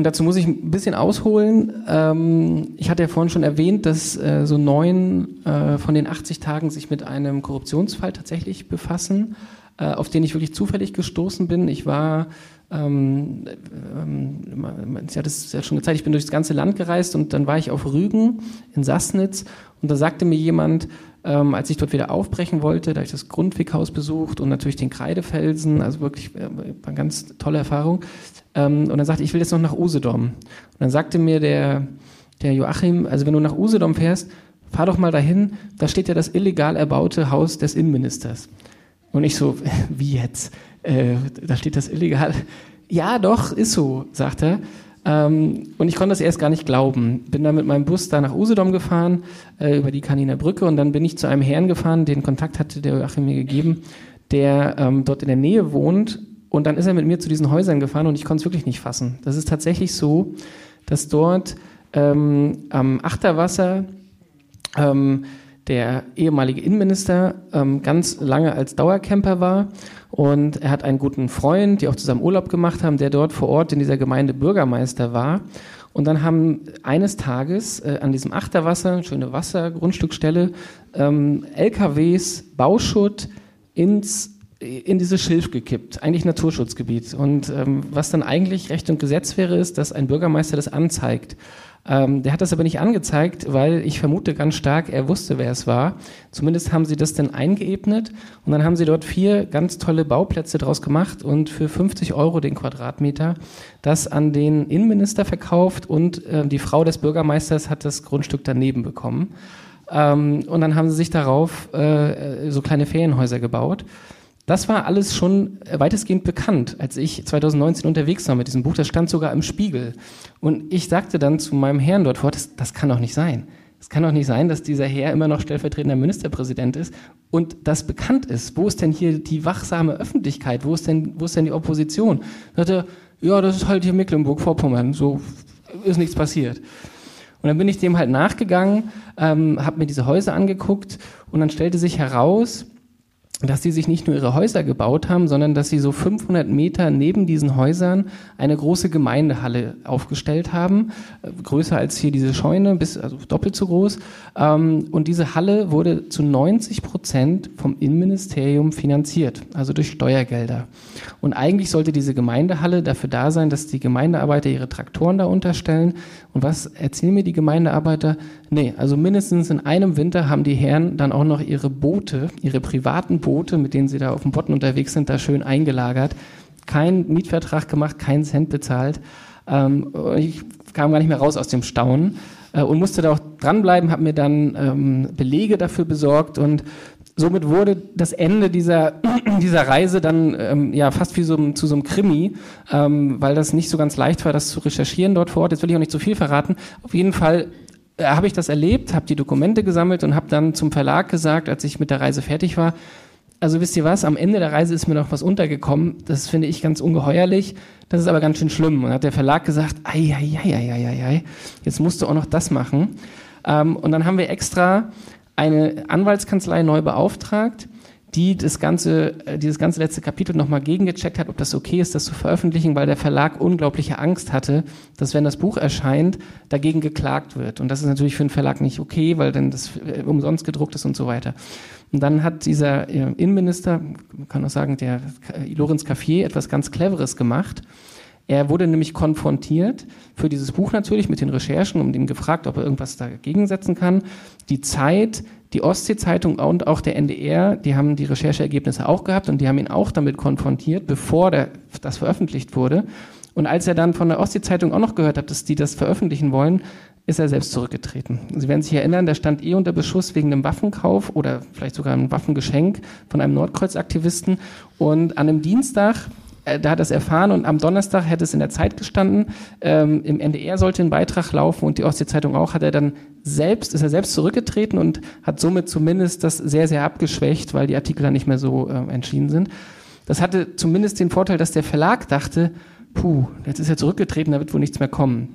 und dazu muss ich ein bisschen ausholen. Ähm, ich hatte ja vorhin schon erwähnt, dass äh, so neun äh, von den 80 Tagen sich mit einem Korruptionsfall tatsächlich befassen, äh, auf den ich wirklich zufällig gestoßen bin. Ich war ähm, ähm, sie hat es ja schon gezeigt, ich bin durch das ganze Land gereist und dann war ich auf Rügen in Sassnitz und da sagte mir jemand, ähm, als ich dort wieder aufbrechen wollte, da ich das Grundweghaus besucht und natürlich den Kreidefelsen, also wirklich äh, eine ganz tolle Erfahrung. Ähm, und dann sagte ich, ich will jetzt noch nach Usedom. Und dann sagte mir der, der Joachim, also wenn du nach Usedom fährst, fahr doch mal dahin, da steht ja das illegal erbaute Haus des Innenministers. Und ich so, wie jetzt? Äh, da steht das illegal. Ja, doch, ist so, sagt er. Ähm, und ich konnte das erst gar nicht glauben. Bin dann mit meinem Bus da nach Usedom gefahren, äh, über die Kaniner Brücke, und dann bin ich zu einem Herrn gefahren, den Kontakt hatte der Joachim mir gegeben, der ähm, dort in der Nähe wohnt. Und dann ist er mit mir zu diesen Häusern gefahren und ich konnte es wirklich nicht fassen. Das ist tatsächlich so, dass dort ähm, am Achterwasser ähm, der ehemalige Innenminister ähm, ganz lange als Dauercamper war und er hat einen guten Freund, die auch zusammen Urlaub gemacht haben, der dort vor Ort in dieser Gemeinde Bürgermeister war. Und dann haben eines Tages äh, an diesem Achterwasser, schöne Wassergrundstückstelle, ähm, LKWs Bauschutt ins in dieses Schilf gekippt, eigentlich Naturschutzgebiet. Und ähm, was dann eigentlich Recht und Gesetz wäre, ist, dass ein Bürgermeister das anzeigt. Ähm, der hat das aber nicht angezeigt, weil ich vermute ganz stark, er wusste, wer es war. Zumindest haben sie das dann eingeebnet und dann haben sie dort vier ganz tolle Bauplätze draus gemacht und für 50 Euro den Quadratmeter das an den Innenminister verkauft und äh, die Frau des Bürgermeisters hat das Grundstück daneben bekommen. Ähm, und dann haben sie sich darauf äh, so kleine Ferienhäuser gebaut. Das war alles schon weitestgehend bekannt, als ich 2019 unterwegs war mit diesem Buch. Das stand sogar im Spiegel. Und ich sagte dann zu meinem Herrn dort vor, das, das kann doch nicht sein. Es kann doch nicht sein, dass dieser Herr immer noch stellvertretender Ministerpräsident ist und das bekannt ist. Wo ist denn hier die wachsame Öffentlichkeit? Wo ist denn, wo ist denn die Opposition? Er sagte, ja, das ist halt hier Mecklenburg-Vorpommern. So ist nichts passiert. Und dann bin ich dem halt nachgegangen, ähm, habe mir diese Häuser angeguckt und dann stellte sich heraus, dass sie sich nicht nur ihre Häuser gebaut haben, sondern dass sie so 500 Meter neben diesen Häusern eine große Gemeindehalle aufgestellt haben, äh, größer als hier diese Scheune, bis also doppelt so groß. Ähm, und diese Halle wurde zu 90 Prozent vom Innenministerium finanziert, also durch Steuergelder. Und eigentlich sollte diese Gemeindehalle dafür da sein, dass die Gemeindearbeiter ihre Traktoren da unterstellen. Und was erzählen mir die Gemeindearbeiter? Nee, also mindestens in einem Winter haben die Herren dann auch noch ihre Boote, ihre privaten Boote, mit denen sie da auf dem Botten unterwegs sind, da schön eingelagert. Kein Mietvertrag gemacht, keinen Cent bezahlt. Ähm, ich kam gar nicht mehr raus aus dem Staunen äh, und musste da auch dranbleiben, habe mir dann ähm, Belege dafür besorgt und somit wurde das Ende dieser, dieser Reise dann ähm, ja fast wie so, zu so einem Krimi, ähm, weil das nicht so ganz leicht war, das zu recherchieren dort vor Ort. Jetzt will ich auch nicht zu viel verraten. Auf jeden Fall äh, habe ich das erlebt, habe die Dokumente gesammelt und habe dann zum Verlag gesagt, als ich mit der Reise fertig war, also wisst ihr was, am Ende der Reise ist mir noch was untergekommen, das finde ich ganz ungeheuerlich, das ist aber ganz schön schlimm. Und hat der Verlag gesagt, ei, ei, ei, ei, ei, ei, jetzt musst du auch noch das machen. Ähm, und dann haben wir extra eine Anwaltskanzlei neu beauftragt, die das ganze, äh, dieses ganze letzte Kapitel nochmal gegengecheckt hat, ob das okay ist, das zu veröffentlichen, weil der Verlag unglaubliche Angst hatte, dass wenn das Buch erscheint, dagegen geklagt wird. Und das ist natürlich für einen Verlag nicht okay, weil dann das äh, umsonst gedruckt ist und so weiter. Und dann hat dieser äh, Innenminister, man kann auch sagen, der Lorenz Caffier, etwas ganz Cleveres gemacht. Er wurde nämlich konfrontiert für dieses Buch natürlich mit den Recherchen und ihm gefragt, ob er irgendwas dagegen setzen kann. Die Zeit die Ostsee-Zeitung und auch der NDR, die haben die Rechercheergebnisse auch gehabt und die haben ihn auch damit konfrontiert, bevor der, das veröffentlicht wurde. Und als er dann von der Ostsee-Zeitung auch noch gehört hat, dass die das veröffentlichen wollen, ist er selbst zurückgetreten. Sie werden sich erinnern, der stand eh unter Beschuss wegen einem Waffenkauf oder vielleicht sogar einem Waffengeschenk von einem Nordkreuz-Aktivisten. Und an einem Dienstag da hat er es erfahren und am Donnerstag hätte es in der Zeit gestanden. Ähm, Im NDR sollte ein Beitrag laufen und die Ostsee-Zeitung auch. Hat er dann selbst, ist er selbst zurückgetreten und hat somit zumindest das sehr, sehr abgeschwächt, weil die Artikel dann nicht mehr so äh, entschieden sind. Das hatte zumindest den Vorteil, dass der Verlag dachte, puh, jetzt ist er zurückgetreten, da wird wohl nichts mehr kommen.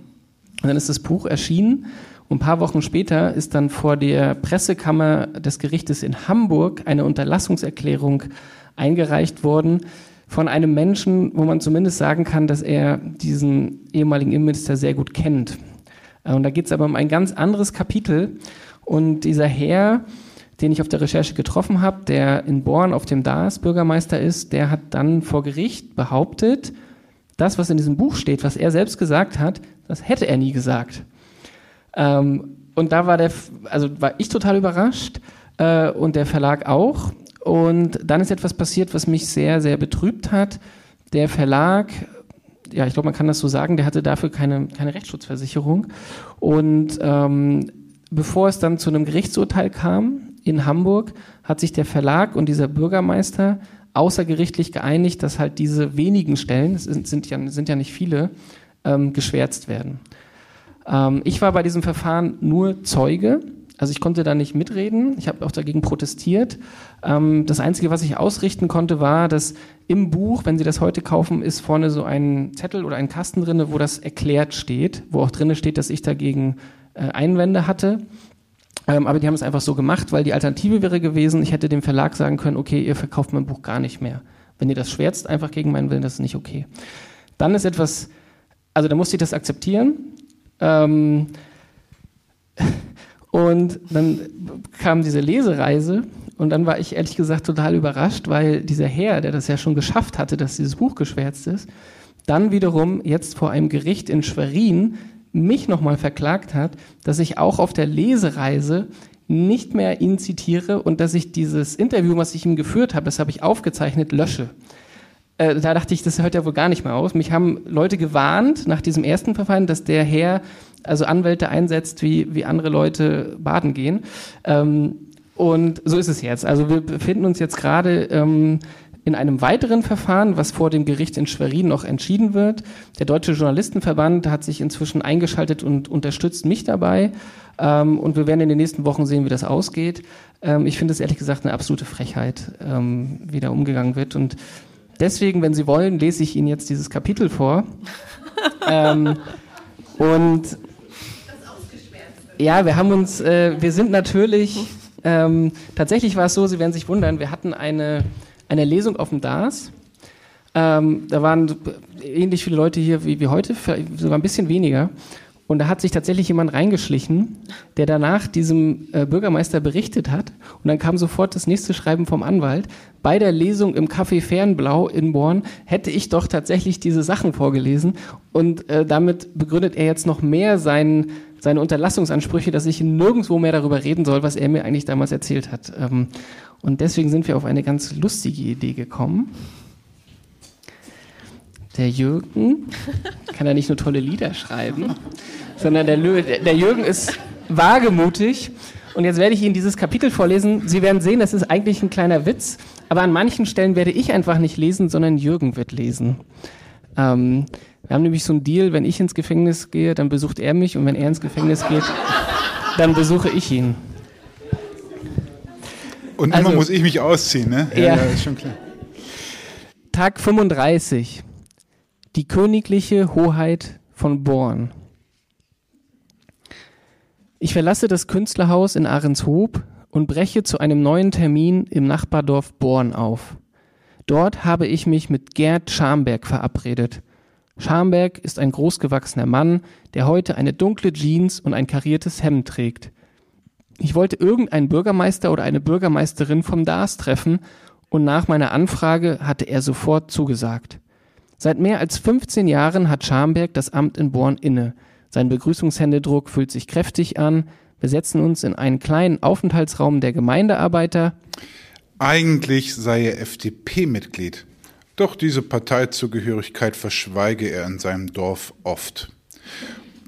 Und dann ist das Buch erschienen und ein paar Wochen später ist dann vor der Pressekammer des Gerichtes in Hamburg eine Unterlassungserklärung eingereicht worden von einem Menschen, wo man zumindest sagen kann, dass er diesen ehemaligen Innenminister sehr gut kennt. Äh, und da geht es aber um ein ganz anderes Kapitel. Und dieser Herr, den ich auf der Recherche getroffen habe, der in Born auf dem DAS Bürgermeister ist, der hat dann vor Gericht behauptet, das, was in diesem Buch steht, was er selbst gesagt hat, das hätte er nie gesagt. Ähm, und da war der, also war ich total überrascht äh, und der Verlag auch. Und dann ist etwas passiert, was mich sehr, sehr betrübt hat. Der Verlag, ja, ich glaube, man kann das so sagen, der hatte dafür keine, keine Rechtsschutzversicherung. Und ähm, bevor es dann zu einem Gerichtsurteil kam, in Hamburg hat sich der Verlag und dieser Bürgermeister außergerichtlich geeinigt, dass halt diese wenigen Stellen, es sind, sind, ja, sind ja nicht viele, ähm, geschwärzt werden. Ähm, ich war bei diesem Verfahren nur Zeuge, also ich konnte da nicht mitreden, ich habe auch dagegen protestiert. Ähm, das Einzige, was ich ausrichten konnte, war, dass im Buch, wenn Sie das heute kaufen, ist vorne so ein Zettel oder ein Kasten drin, wo das erklärt steht, wo auch drin steht, dass ich dagegen äh, Einwände hatte. Ähm, aber die haben es einfach so gemacht, weil die Alternative wäre gewesen, ich hätte dem Verlag sagen können, okay, ihr verkauft mein Buch gar nicht mehr. Wenn ihr das schwärzt, einfach gegen meinen Willen, das ist nicht okay. Dann ist etwas, also da musste ich das akzeptieren. Ähm, und dann kam diese Lesereise und dann war ich ehrlich gesagt total überrascht, weil dieser Herr, der das ja schon geschafft hatte, dass dieses Buch geschwärzt ist, dann wiederum jetzt vor einem Gericht in Schwerin mich nochmal verklagt hat, dass ich auch auf der Lesereise nicht mehr ihn zitiere und dass ich dieses Interview, was ich ihm geführt habe, das habe ich aufgezeichnet, lösche. Äh, da dachte ich, das hört ja wohl gar nicht mehr aus. Mich haben Leute gewarnt nach diesem ersten Verfahren, dass der Herr also Anwälte einsetzt, wie, wie andere Leute baden gehen. Ähm, und so ist es jetzt. Also wir befinden uns jetzt gerade ähm, in einem weiteren Verfahren, was vor dem Gericht in Schwerin noch entschieden wird. Der Deutsche Journalistenverband hat sich inzwischen eingeschaltet und unterstützt mich dabei. Ähm, und wir werden in den nächsten Wochen sehen, wie das ausgeht. Ähm, ich finde es ehrlich gesagt eine absolute Frechheit, ähm, wie da umgegangen wird. Und deswegen, wenn Sie wollen, lese ich Ihnen jetzt dieses Kapitel vor. ähm, und ja, wir haben uns, äh, wir sind natürlich, ähm, tatsächlich war es so, Sie werden sich wundern, wir hatten eine eine Lesung auf dem DAS. Ähm, da waren ähnlich viele Leute hier wie, wie heute, sogar ein bisschen weniger. Und da hat sich tatsächlich jemand reingeschlichen, der danach diesem äh, Bürgermeister berichtet hat. Und dann kam sofort das nächste Schreiben vom Anwalt. Bei der Lesung im Café Fernblau in Born hätte ich doch tatsächlich diese Sachen vorgelesen. Und äh, damit begründet er jetzt noch mehr seinen, seine Unterlassungsansprüche, dass ich nirgendwo mehr darüber reden soll, was er mir eigentlich damals erzählt hat. Ähm, und deswegen sind wir auf eine ganz lustige Idee gekommen. Der Jürgen kann ja nicht nur tolle Lieder schreiben, sondern der, der Jürgen ist wagemutig. Und jetzt werde ich Ihnen dieses Kapitel vorlesen. Sie werden sehen, das ist eigentlich ein kleiner Witz, aber an manchen Stellen werde ich einfach nicht lesen, sondern Jürgen wird lesen. Ähm, wir haben nämlich so einen Deal, wenn ich ins Gefängnis gehe, dann besucht er mich und wenn er ins Gefängnis geht, dann besuche ich ihn. Und also, immer muss ich mich ausziehen, ne? Ja, ja, ist schon klar. Tag 35. Die königliche Hoheit von Born. Ich verlasse das Künstlerhaus in Ahrenshoop und breche zu einem neuen Termin im Nachbardorf Born auf. Dort habe ich mich mit Gerd Schamberg verabredet. Schamberg ist ein großgewachsener Mann, der heute eine dunkle Jeans und ein kariertes Hemd trägt. Ich wollte irgendeinen Bürgermeister oder eine Bürgermeisterin vom DAS treffen und nach meiner Anfrage hatte er sofort zugesagt. Seit mehr als 15 Jahren hat Schamberg das Amt in Born inne. Sein Begrüßungshändedruck fühlt sich kräftig an. Wir setzen uns in einen kleinen Aufenthaltsraum der Gemeindearbeiter. Eigentlich sei er FDP-Mitglied. Doch diese Parteizugehörigkeit verschweige er in seinem Dorf oft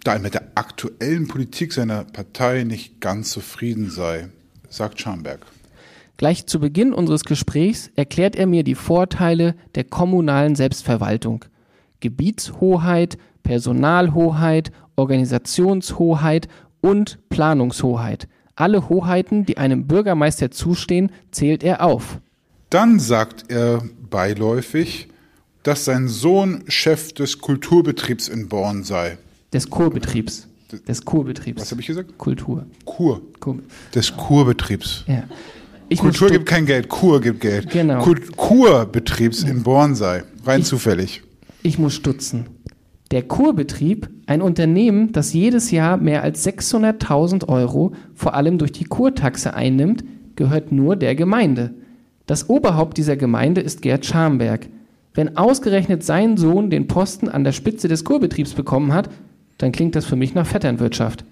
da er mit der aktuellen Politik seiner Partei nicht ganz zufrieden sei, sagt Schamberg. Gleich zu Beginn unseres Gesprächs erklärt er mir die Vorteile der kommunalen Selbstverwaltung. Gebietshoheit, Personalhoheit, Organisationshoheit und Planungshoheit. Alle Hoheiten, die einem Bürgermeister zustehen, zählt er auf. Dann sagt er beiläufig, dass sein Sohn Chef des Kulturbetriebs in Born sei. Des Kurbetriebs. Des Kurbetriebs. Was habe ich gesagt? Kultur. Kur. Kur. Des Kurbetriebs. Ja. Ich Kultur gibt kein Geld, Kur gibt Geld. Genau. Kurbetriebs in Born sei. Rein zufällig. Ich muss stutzen. Der Kurbetrieb, ein Unternehmen, das jedes Jahr mehr als 600.000 Euro vor allem durch die Kurtaxe einnimmt, gehört nur der Gemeinde. Das Oberhaupt dieser Gemeinde ist Gerd Schamberg. Wenn ausgerechnet sein Sohn den Posten an der Spitze des Kurbetriebs bekommen hat, dann klingt das für mich nach Vetternwirtschaft.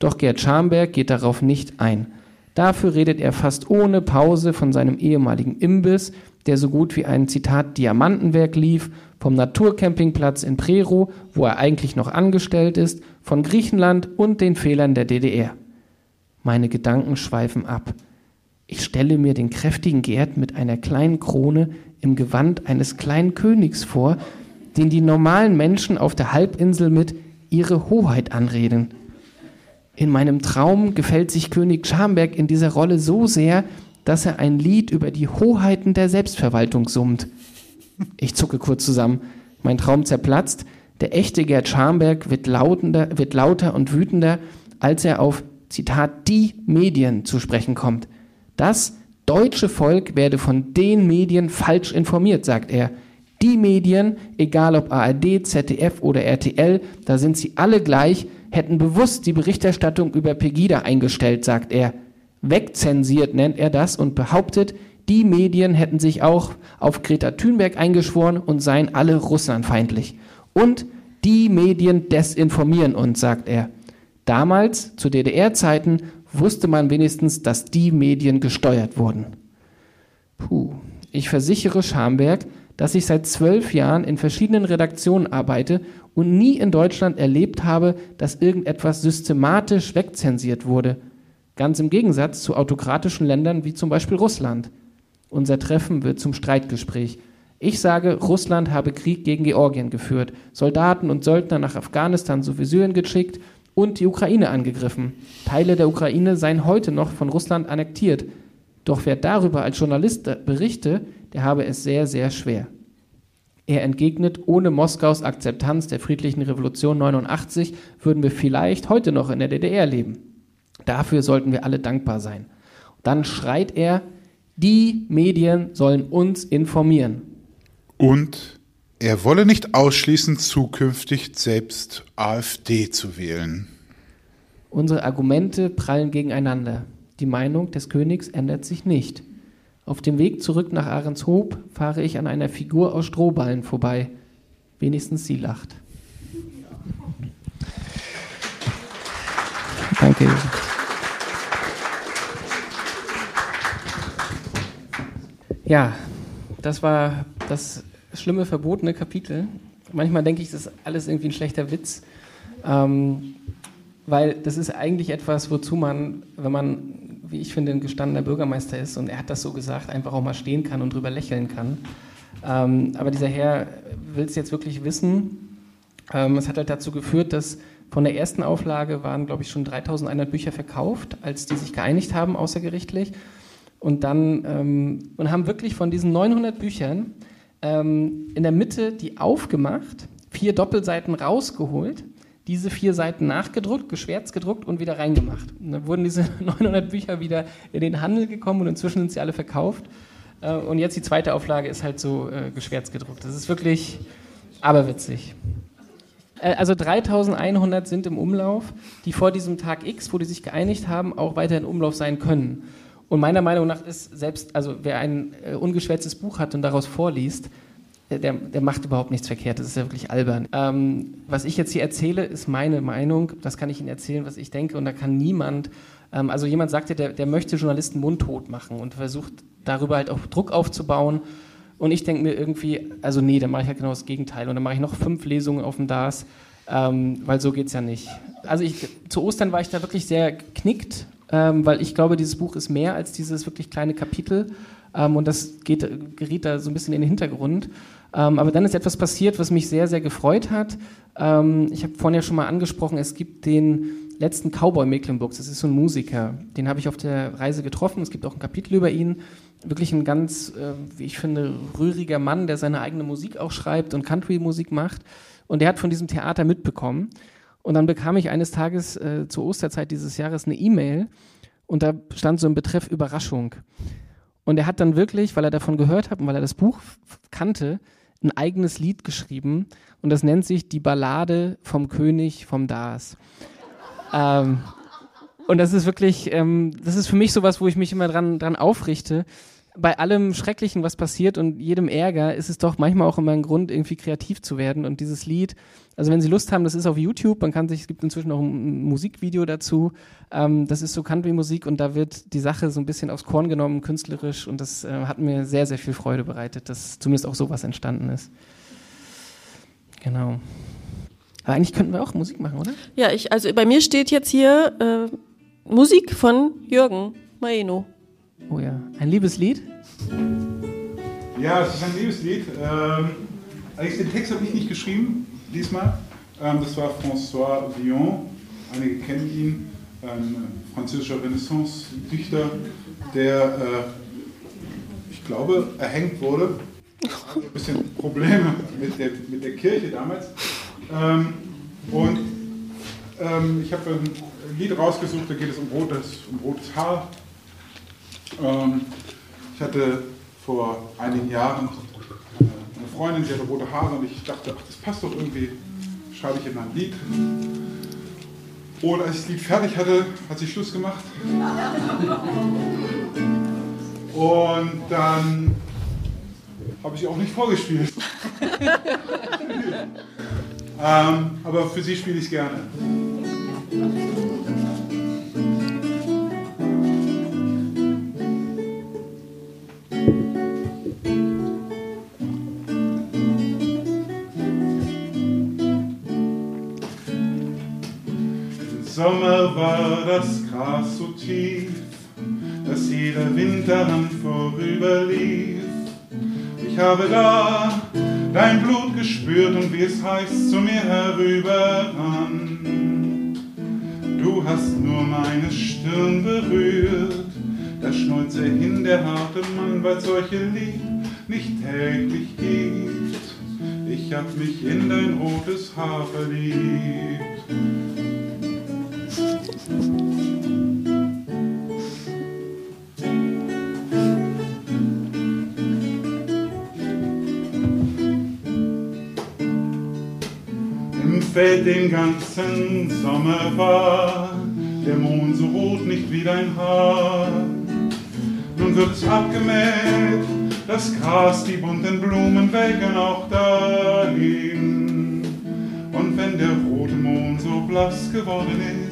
Doch Gerd Schamberg geht darauf nicht ein. Dafür redet er fast ohne Pause von seinem ehemaligen Imbiss, der so gut wie ein Zitat Diamantenwerk lief, vom Naturcampingplatz in Prero, wo er eigentlich noch angestellt ist, von Griechenland und den Fehlern der DDR. Meine Gedanken schweifen ab. Ich stelle mir den kräftigen Gerd mit einer kleinen Krone im Gewand eines kleinen Königs vor, den die normalen Menschen auf der Halbinsel mit ihre Hoheit anreden. In meinem Traum gefällt sich König Schamberg in dieser Rolle so sehr, dass er ein Lied über die Hoheiten der Selbstverwaltung summt. Ich zucke kurz zusammen. Mein Traum zerplatzt. Der echte Gerd Schamberg wird, lautender, wird lauter und wütender, als er auf, Zitat, die Medien zu sprechen kommt. Das deutsche Volk werde von den Medien falsch informiert, sagt er. Die Medien, egal ob ARD, ZDF oder RTL, da sind sie alle gleich, hätten bewusst die Berichterstattung über Pegida eingestellt, sagt er. Wegzensiert nennt er das und behauptet, die Medien hätten sich auch auf Greta Thunberg eingeschworen und seien alle russlandfeindlich. Und die Medien desinformieren uns, sagt er. Damals, zu DDR-Zeiten, wusste man wenigstens, dass die Medien gesteuert wurden. Puh. Ich versichere Schamberg, dass ich seit zwölf Jahren in verschiedenen Redaktionen arbeite und nie in Deutschland erlebt habe, dass irgendetwas systematisch wegzensiert wurde. Ganz im Gegensatz zu autokratischen Ländern wie zum Beispiel Russland. Unser Treffen wird zum Streitgespräch. Ich sage, Russland habe Krieg gegen Georgien geführt, Soldaten und Söldner nach Afghanistan sowie Syrien geschickt und die Ukraine angegriffen. Teile der Ukraine seien heute noch von Russland annektiert. Doch wer darüber als Journalist berichte, der habe es sehr, sehr schwer. Er entgegnet, ohne Moskaus Akzeptanz der friedlichen Revolution 89 würden wir vielleicht heute noch in der DDR leben. Dafür sollten wir alle dankbar sein. Dann schreit er, die Medien sollen uns informieren. Und er wolle nicht ausschließen, zukünftig selbst AfD zu wählen. Unsere Argumente prallen gegeneinander. Die Meinung des Königs ändert sich nicht. Auf dem Weg zurück nach Ahrenshoop fahre ich an einer Figur aus Strohballen vorbei. Wenigstens sie lacht. Danke. Ja, das war das schlimme, verbotene Kapitel. Manchmal denke ich, das ist alles irgendwie ein schlechter Witz. Ähm, weil das ist eigentlich etwas, wozu man, wenn man, wie ich finde, ein gestandener Bürgermeister ist und er hat das so gesagt, einfach auch mal stehen kann und drüber lächeln kann. Ähm, aber dieser Herr will es jetzt wirklich wissen. Ähm, es hat halt dazu geführt, dass von der ersten Auflage waren, glaube ich, schon 3100 Bücher verkauft, als die sich geeinigt haben, außergerichtlich. Und dann ähm, und haben wirklich von diesen 900 Büchern ähm, in der Mitte die aufgemacht, vier Doppelseiten rausgeholt diese vier Seiten nachgedruckt, geschwärzt gedruckt und wieder reingemacht. Und dann wurden diese 900 Bücher wieder in den Handel gekommen und inzwischen sind sie alle verkauft. Äh, und jetzt die zweite Auflage ist halt so äh, geschwärzt gedruckt. Das ist wirklich aberwitzig. Äh, also 3100 sind im Umlauf, die vor diesem Tag X, wo die sich geeinigt haben, auch weiter in Umlauf sein können. Und meiner Meinung nach ist selbst, also wer ein ungeschwärztes Buch hat und daraus vorliest, der, der, macht überhaupt nichts verkehrt, das ist ja wirklich albern. Ähm, was ich jetzt hier erzähle, ist meine Meinung, das kann ich Ihnen erzählen, was ich denke und da kann niemand, ähm, also jemand sagte, der, der möchte Journalisten mundtot machen und versucht darüber halt auch Druck aufzubauen und ich denke mir irgendwie, also nee, dann mache ich halt genau das Gegenteil und dann mache ich noch fünf Lesungen auf dem DAS, ähm, weil so geht es ja nicht. Also ich, zu Ostern war ich da wirklich sehr geknickt ähm, weil ich glaube, dieses Buch ist mehr als dieses wirklich kleine Kapitel ähm, und das geht, geriet da so ein bisschen in den Hintergrund. Ähm, aber dann ist etwas passiert, was mich sehr, sehr gefreut hat. Ähm, ich habe vorhin ja schon mal angesprochen, es gibt den letzten Cowboy Mecklenburgs, das ist so ein Musiker, den habe ich auf der Reise getroffen, es gibt auch ein Kapitel über ihn, wirklich ein ganz, äh, wie ich finde, rühriger Mann, der seine eigene Musik auch schreibt und Country-Musik macht. Und der hat von diesem Theater mitbekommen. Und dann bekam ich eines Tages äh, zur Osterzeit dieses Jahres eine E-Mail. Und da stand so ein Betreff Überraschung. Und er hat dann wirklich, weil er davon gehört hat und weil er das Buch kannte, ein eigenes Lied geschrieben und das nennt sich Die Ballade vom König vom Dars. Ähm, und das ist wirklich, ähm, das ist für mich sowas, wo ich mich immer dran, dran aufrichte. Bei allem Schrecklichen, was passiert und jedem Ärger, ist es doch manchmal auch immer ein Grund, irgendwie kreativ zu werden. Und dieses Lied, also wenn Sie Lust haben, das ist auf YouTube, man kann sich, es gibt inzwischen auch ein Musikvideo dazu. Ähm, das ist so Country-Musik und da wird die Sache so ein bisschen aufs Korn genommen, künstlerisch. Und das äh, hat mir sehr, sehr viel Freude bereitet, dass zumindest auch sowas entstanden ist. Genau. Aber eigentlich könnten wir auch Musik machen, oder? Ja, ich, also bei mir steht jetzt hier äh, Musik von Jürgen Maeno. Oh ja, ein Liebeslied? Ja, es ist ein Liebeslied. Ähm, den Text habe ich nicht geschrieben, diesmal. Ähm, das war François Villon, einige kennen ihn, ein französischer Renaissance-Dichter, der, äh, ich glaube, erhängt wurde. Ein bisschen Probleme mit der, mit der Kirche damals. Ähm, und ähm, ich habe ein Lied rausgesucht, da geht es um rotes, um rotes Haar. Ähm, ich hatte vor einigen Jahren eine Freundin, die hatte rote Haare und ich dachte, ach, das passt doch irgendwie, schreibe ich in ein Lied. Und als ich das Lied fertig hatte, hat sie Schluss gemacht. Und dann habe ich auch nicht vorgespielt. ähm, aber für sie spiele ich es gerne. Sommer war das Gras so tief, dass jeder Wind daran vorüberlief. Ich habe da dein Blut gespürt und wie es heißt zu mir herüberrann. Du hast nur meine Stirn berührt, da schnurrt er hin, der harte Mann, weil solche Lieb nicht täglich gibt. Ich hab mich in dein rotes Haar verliebt. Im Feld den ganzen Sommer war der Mond so rot nicht wie dein Haar. Nun wird es abgemäht, das Gras, die bunten Blumen welken auch dahin. Und wenn der rote Mond so blass geworden ist,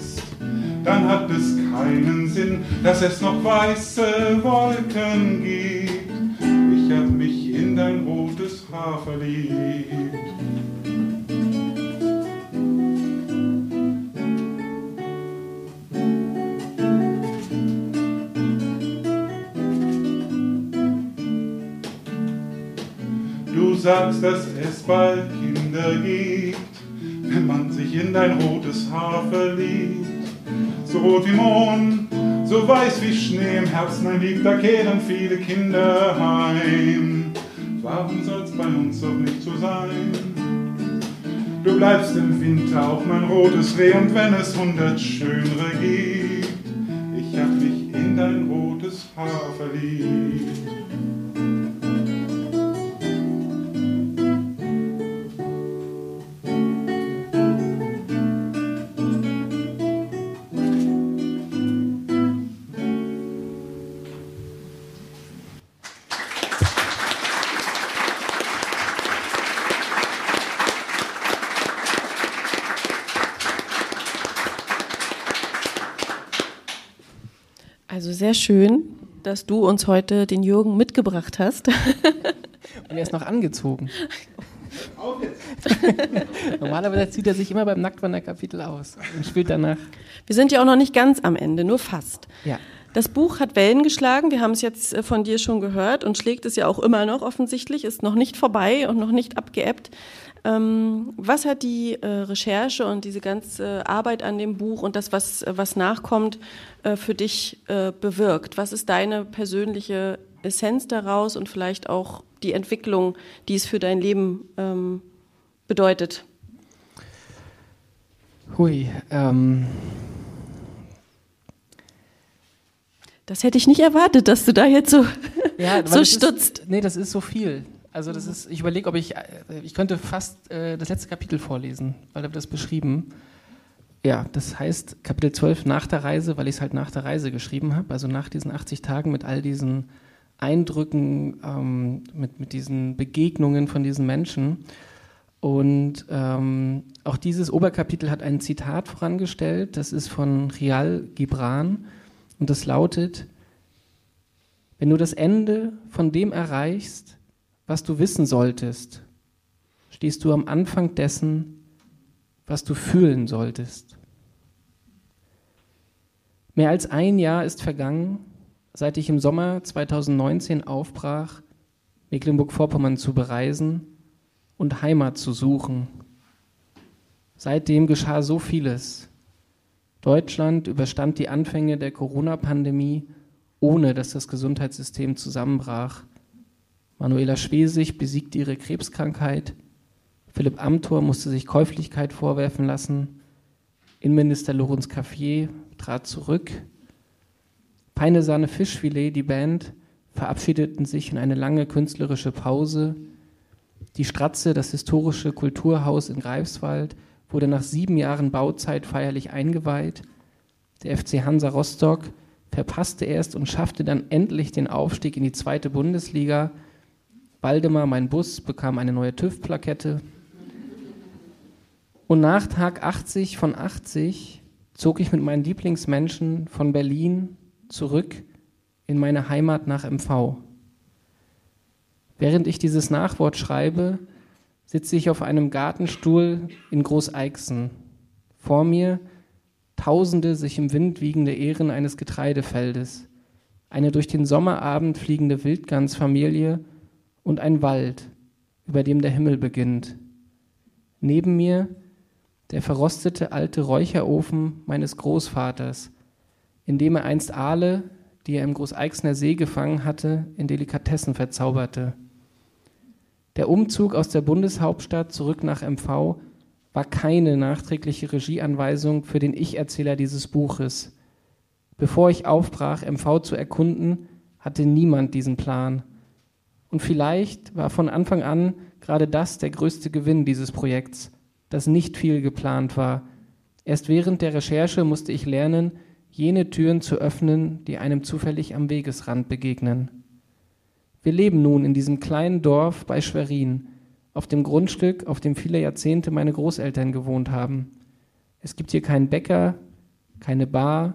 dann hat es keinen Sinn, dass es noch weiße Wolken gibt. Ich hab mich in dein rotes Haar verliebt. Du sagst, dass es bald Kinder gibt, wenn man sich in dein rotes Haar verliebt. So rot wie Mond, so weiß wie Schnee im Herzen ein Lieb, da kehren viele Kinder heim. Warum soll's bei uns doch nicht so sein? Du bleibst im Winter auch mein rotes Reh und wenn es hundert schönere gibt, ich hab mich in dein rotes Haar verliebt. Sehr schön, dass du uns heute den Jürgen mitgebracht hast. Und er ist noch angezogen. Auf jetzt. Normalerweise zieht er sich immer beim Nacktwanderkapitel aus und spielt danach. Wir sind ja auch noch nicht ganz am Ende, nur fast. Ja. Das Buch hat Wellen geschlagen, wir haben es jetzt äh, von dir schon gehört und schlägt es ja auch immer noch offensichtlich, ist noch nicht vorbei und noch nicht abgeebbt. Ähm, was hat die äh, Recherche und diese ganze Arbeit an dem Buch und das, was, was nachkommt, äh, für dich äh, bewirkt? Was ist deine persönliche Essenz daraus und vielleicht auch die Entwicklung, die es für dein Leben ähm, bedeutet? Hui, ähm. Das hätte ich nicht erwartet, dass du da jetzt so, ja, so stutzt. Ist, nee, das ist so viel. Also das ist, ich überlege, ob ich, äh, ich könnte fast äh, das letzte Kapitel vorlesen, weil da wird das beschrieben. Ja, das heißt Kapitel 12 nach der Reise, weil ich es halt nach der Reise geschrieben habe, also nach diesen 80 Tagen mit all diesen Eindrücken, ähm, mit, mit diesen Begegnungen von diesen Menschen. Und ähm, auch dieses Oberkapitel hat ein Zitat vorangestellt, das ist von Rial Gibran und das lautet, wenn du das Ende von dem erreichst, was du wissen solltest, stehst du am Anfang dessen, was du fühlen solltest. Mehr als ein Jahr ist vergangen, seit ich im Sommer 2019 aufbrach, Mecklenburg-Vorpommern zu bereisen und Heimat zu suchen. Seitdem geschah so vieles. Deutschland überstand die Anfänge der Corona-Pandemie, ohne dass das Gesundheitssystem zusammenbrach. Manuela Schwesig besiegte ihre Krebskrankheit. Philipp Amthor musste sich Käuflichkeit vorwerfen lassen. Innenminister Lorenz Caffier trat zurück. Peine Sahne Fischfilet, die Band, verabschiedeten sich in eine lange künstlerische Pause. Die Stratze, das historische Kulturhaus in Greifswald, wurde nach sieben Jahren Bauzeit feierlich eingeweiht. Der FC Hansa Rostock verpasste erst und schaffte dann endlich den Aufstieg in die zweite Bundesliga. Waldemar, mein Bus, bekam eine neue TÜV-Plakette. Und nach Tag 80 von 80 zog ich mit meinen Lieblingsmenschen von Berlin zurück in meine Heimat nach MV. Während ich dieses Nachwort schreibe, sitze ich auf einem Gartenstuhl in Großeixen. Vor mir tausende sich im Wind wiegende Ähren eines Getreidefeldes, eine durch den Sommerabend fliegende Wildgansfamilie und ein Wald, über dem der Himmel beginnt. Neben mir der verrostete alte Räucherofen meines Großvaters, in dem er einst Aale, die er im Großeixner See gefangen hatte, in Delikatessen verzauberte. Der Umzug aus der Bundeshauptstadt zurück nach MV war keine nachträgliche Regieanweisung für den Ich-Erzähler dieses Buches. Bevor ich aufbrach, MV zu erkunden, hatte niemand diesen Plan. Und vielleicht war von Anfang an gerade das der größte Gewinn dieses Projekts, dass nicht viel geplant war. Erst während der Recherche musste ich lernen, jene Türen zu öffnen, die einem zufällig am Wegesrand begegnen. Wir leben nun in diesem kleinen Dorf bei Schwerin, auf dem Grundstück, auf dem viele Jahrzehnte meine Großeltern gewohnt haben. Es gibt hier keinen Bäcker, keine Bar,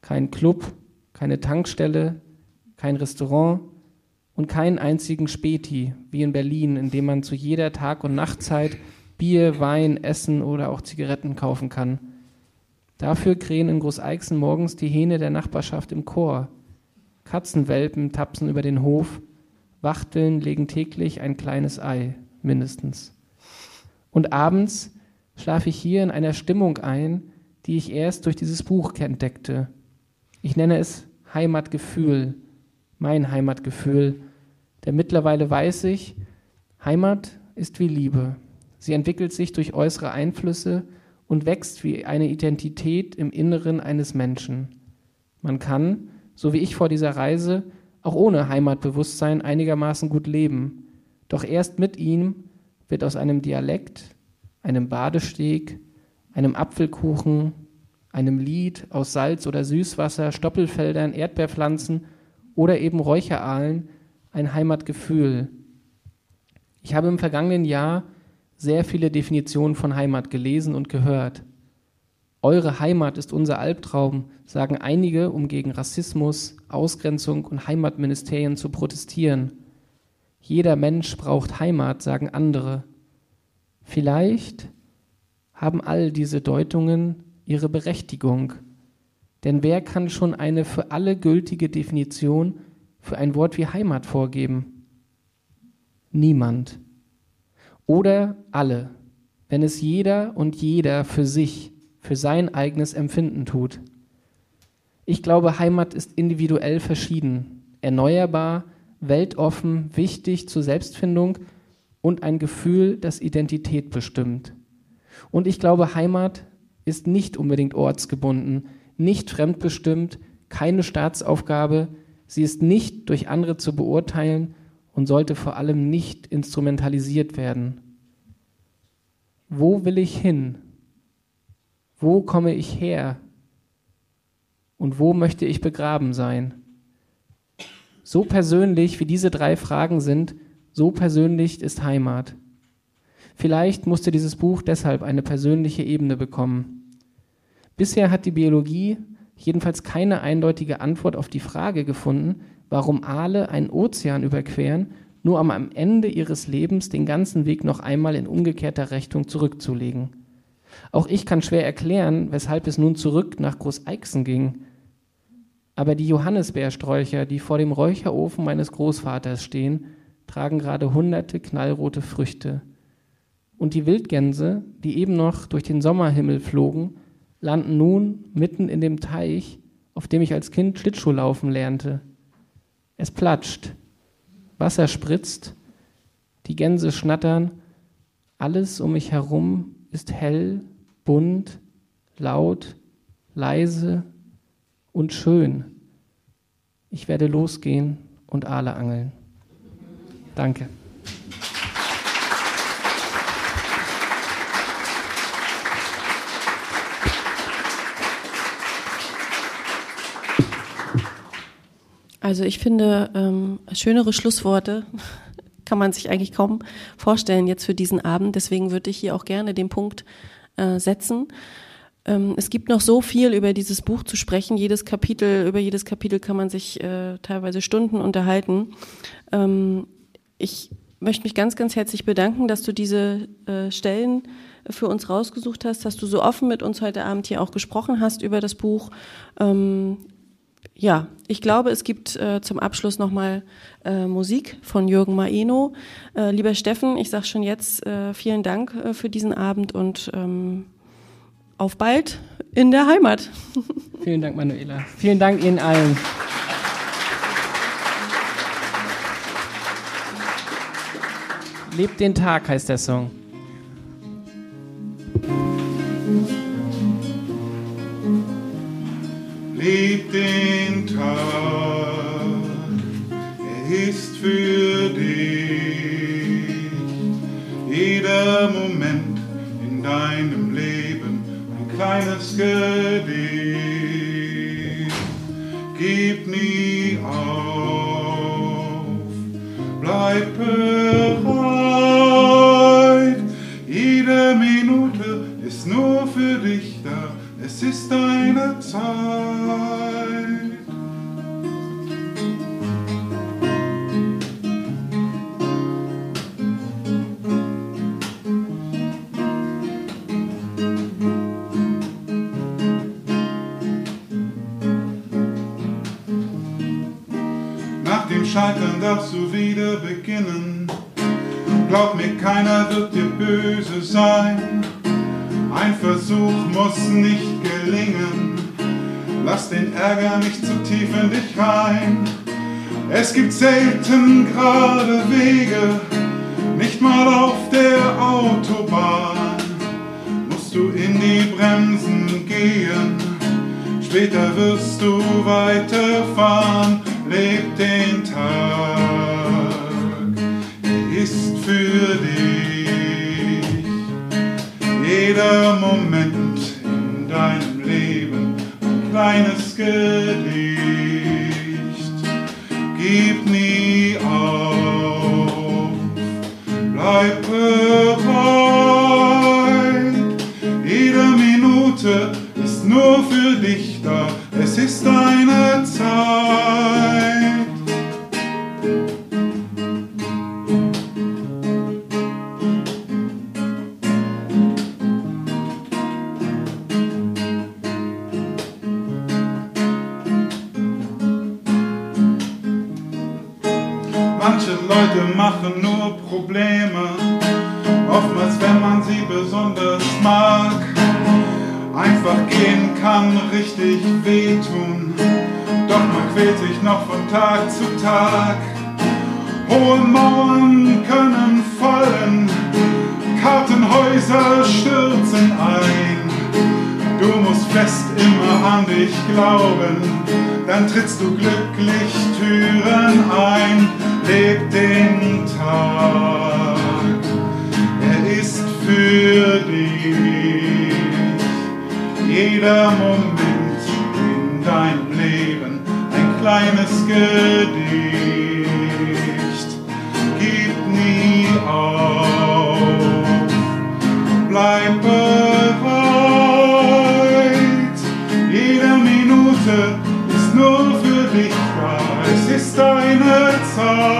keinen Club, keine Tankstelle, kein Restaurant und keinen einzigen Späti, wie in Berlin, in dem man zu jeder Tag- und Nachtzeit Bier, Wein, Essen oder auch Zigaretten kaufen kann. Dafür krähen in Großeixen morgens die Hähne der Nachbarschaft im Chor. Katzenwelpen tapsen über den Hof, Wachteln legen täglich ein kleines Ei, mindestens. Und abends schlafe ich hier in einer Stimmung ein, die ich erst durch dieses Buch entdeckte. Ich nenne es Heimatgefühl, mein Heimatgefühl, denn mittlerweile weiß ich, Heimat ist wie Liebe. Sie entwickelt sich durch äußere Einflüsse und wächst wie eine Identität im Inneren eines Menschen. Man kann, so wie ich vor dieser Reise, auch ohne Heimatbewusstsein einigermaßen gut leben. Doch erst mit ihm wird aus einem Dialekt, einem Badesteg, einem Apfelkuchen, einem Lied aus Salz oder Süßwasser, Stoppelfeldern, Erdbeerpflanzen oder eben Räucheraalen ein Heimatgefühl. Ich habe im vergangenen Jahr sehr viele Definitionen von Heimat gelesen und gehört. Eure Heimat ist unser Albtraum, sagen einige, um gegen Rassismus, Ausgrenzung und Heimatministerien zu protestieren. Jeder Mensch braucht Heimat, sagen andere, Vielleicht haben all diese Deutungen ihre Berechtigung. Denn wer kann schon eine für alle gültige Definition für ein Wort wie Heimat vorgeben? Niemand. Oder alle, wenn es jeder und jeder für sich, für sein eigenes Empfinden tut. Ich glaube, Heimat ist individuell verschieden, erneuerbar, weltoffen, wichtig zur Selbstfindung und ein Gefühl, das Identität bestimmt. Und ich glaube, Heimat ist nicht unbedingt ortsgebunden, nicht fremdbestimmt, keine Staatsaufgabe, sie ist nicht durch andere zu beurteilen und sollte vor allem nicht instrumentalisiert werden. Wo will ich hin? Wo komme ich her? Und wo möchte ich begraben sein? So persönlich wie diese drei Fragen sind, so persönlich ist Heimat. Vielleicht musste dieses Buch deshalb eine persönliche Ebene bekommen. Bisher hat die Biologie jedenfalls keine eindeutige Antwort auf die Frage gefunden, warum Aale einen Ozean überqueren, nur um am Ende ihres Lebens den ganzen Weg noch einmal in umgekehrter Richtung zurückzulegen. Auch ich kann schwer erklären, weshalb es nun zurück nach Großeixen ging. Aber die Johannisbeersträucher, die vor dem Räucherofen meines Großvaters stehen, tragen gerade hunderte knallrote Früchte. Und die Wildgänse, die eben noch durch den Sommerhimmel flogen, landen nun mitten in dem Teich, auf dem ich als Kind Schlittschuh laufen lernte. Es platscht, Wasser spritzt, die Gänse schnattern, alles um mich herum ist hell, bunt, laut, leise und schön. Ich werde losgehen und Aale angeln. Danke. Also ich finde, ähm, schönere Schlussworte kann man sich eigentlich kaum vorstellen jetzt für diesen Abend. Deswegen würde ich hier auch gerne den Punkt äh, setzen. Ähm, es gibt noch so viel über dieses Buch zu sprechen. Jedes Kapitel, über jedes Kapitel kann man sich äh, teilweise Stunden unterhalten. Ähm, ich möchte mich ganz, ganz herzlich bedanken, dass du diese äh, Stellen für uns rausgesucht hast, dass du so offen mit uns heute Abend hier auch gesprochen hast über das Buch. Ähm, ja, ich glaube, es gibt äh, zum Abschluss nochmal äh, Musik von Jürgen Maeno. Äh, lieber Steffen, ich sage schon jetzt äh, vielen Dank äh, für diesen Abend und ähm, auf bald in der Heimat. Vielen Dank, Manuela. Vielen Dank Ihnen allen. Lebt den Tag heißt der Song. Leb den Tag, er ist für dich. Jeder Moment in deinem Leben ein kleines Gedicht. Gib nie auf, bleib bereit. Jede Minute ist nur für dich ist deine Zeit. Nach dem Scheitern darfst du wieder beginnen. Glaub mir, keiner wird dir böse sein. Ein Versuch muss nicht gelingen. Lass den Ärger nicht zu tief in dich rein. Es gibt selten gerade Wege, nicht mal auf der Autobahn. Musst du in die Bremsen gehen, später wirst du weiterfahren. Leb den Tag, er ist für dich. Jeder Moment in deinem Leben ein kleines Gedicht. Gib nie auf, bleib bereit. Jede Minute ist nur für dich da, es ist deine Zeit. Machen nur Probleme. Oftmals, wenn man sie besonders mag, einfach gehen kann richtig wehtun. Doch man quält sich noch von Tag zu Tag. Hohe Mauern können fallen, Kartenhäuser stürzen ein. Du musst fest immer an dich glauben, dann trittst du glücklich Türen ein. Leb den Tag, er ist für dich. Jeder Moment in deinem Leben ein kleines Gedicht. Gib nie auf, bleib bereit. Jede Minute ist nur für dich da. Es ist deine Zeit.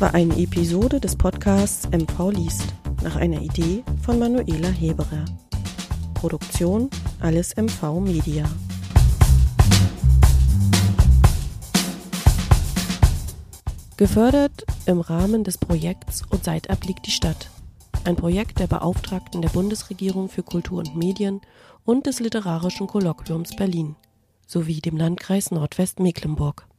Das war eine Episode des Podcasts MV liest, nach einer Idee von Manuela Heberer. Produktion Alles MV Media. Gefördert im Rahmen des Projekts Und Seitab liegt die Stadt. Ein Projekt der Beauftragten der Bundesregierung für Kultur und Medien und des Literarischen Kolloquiums Berlin sowie dem Landkreis Nordwestmecklenburg.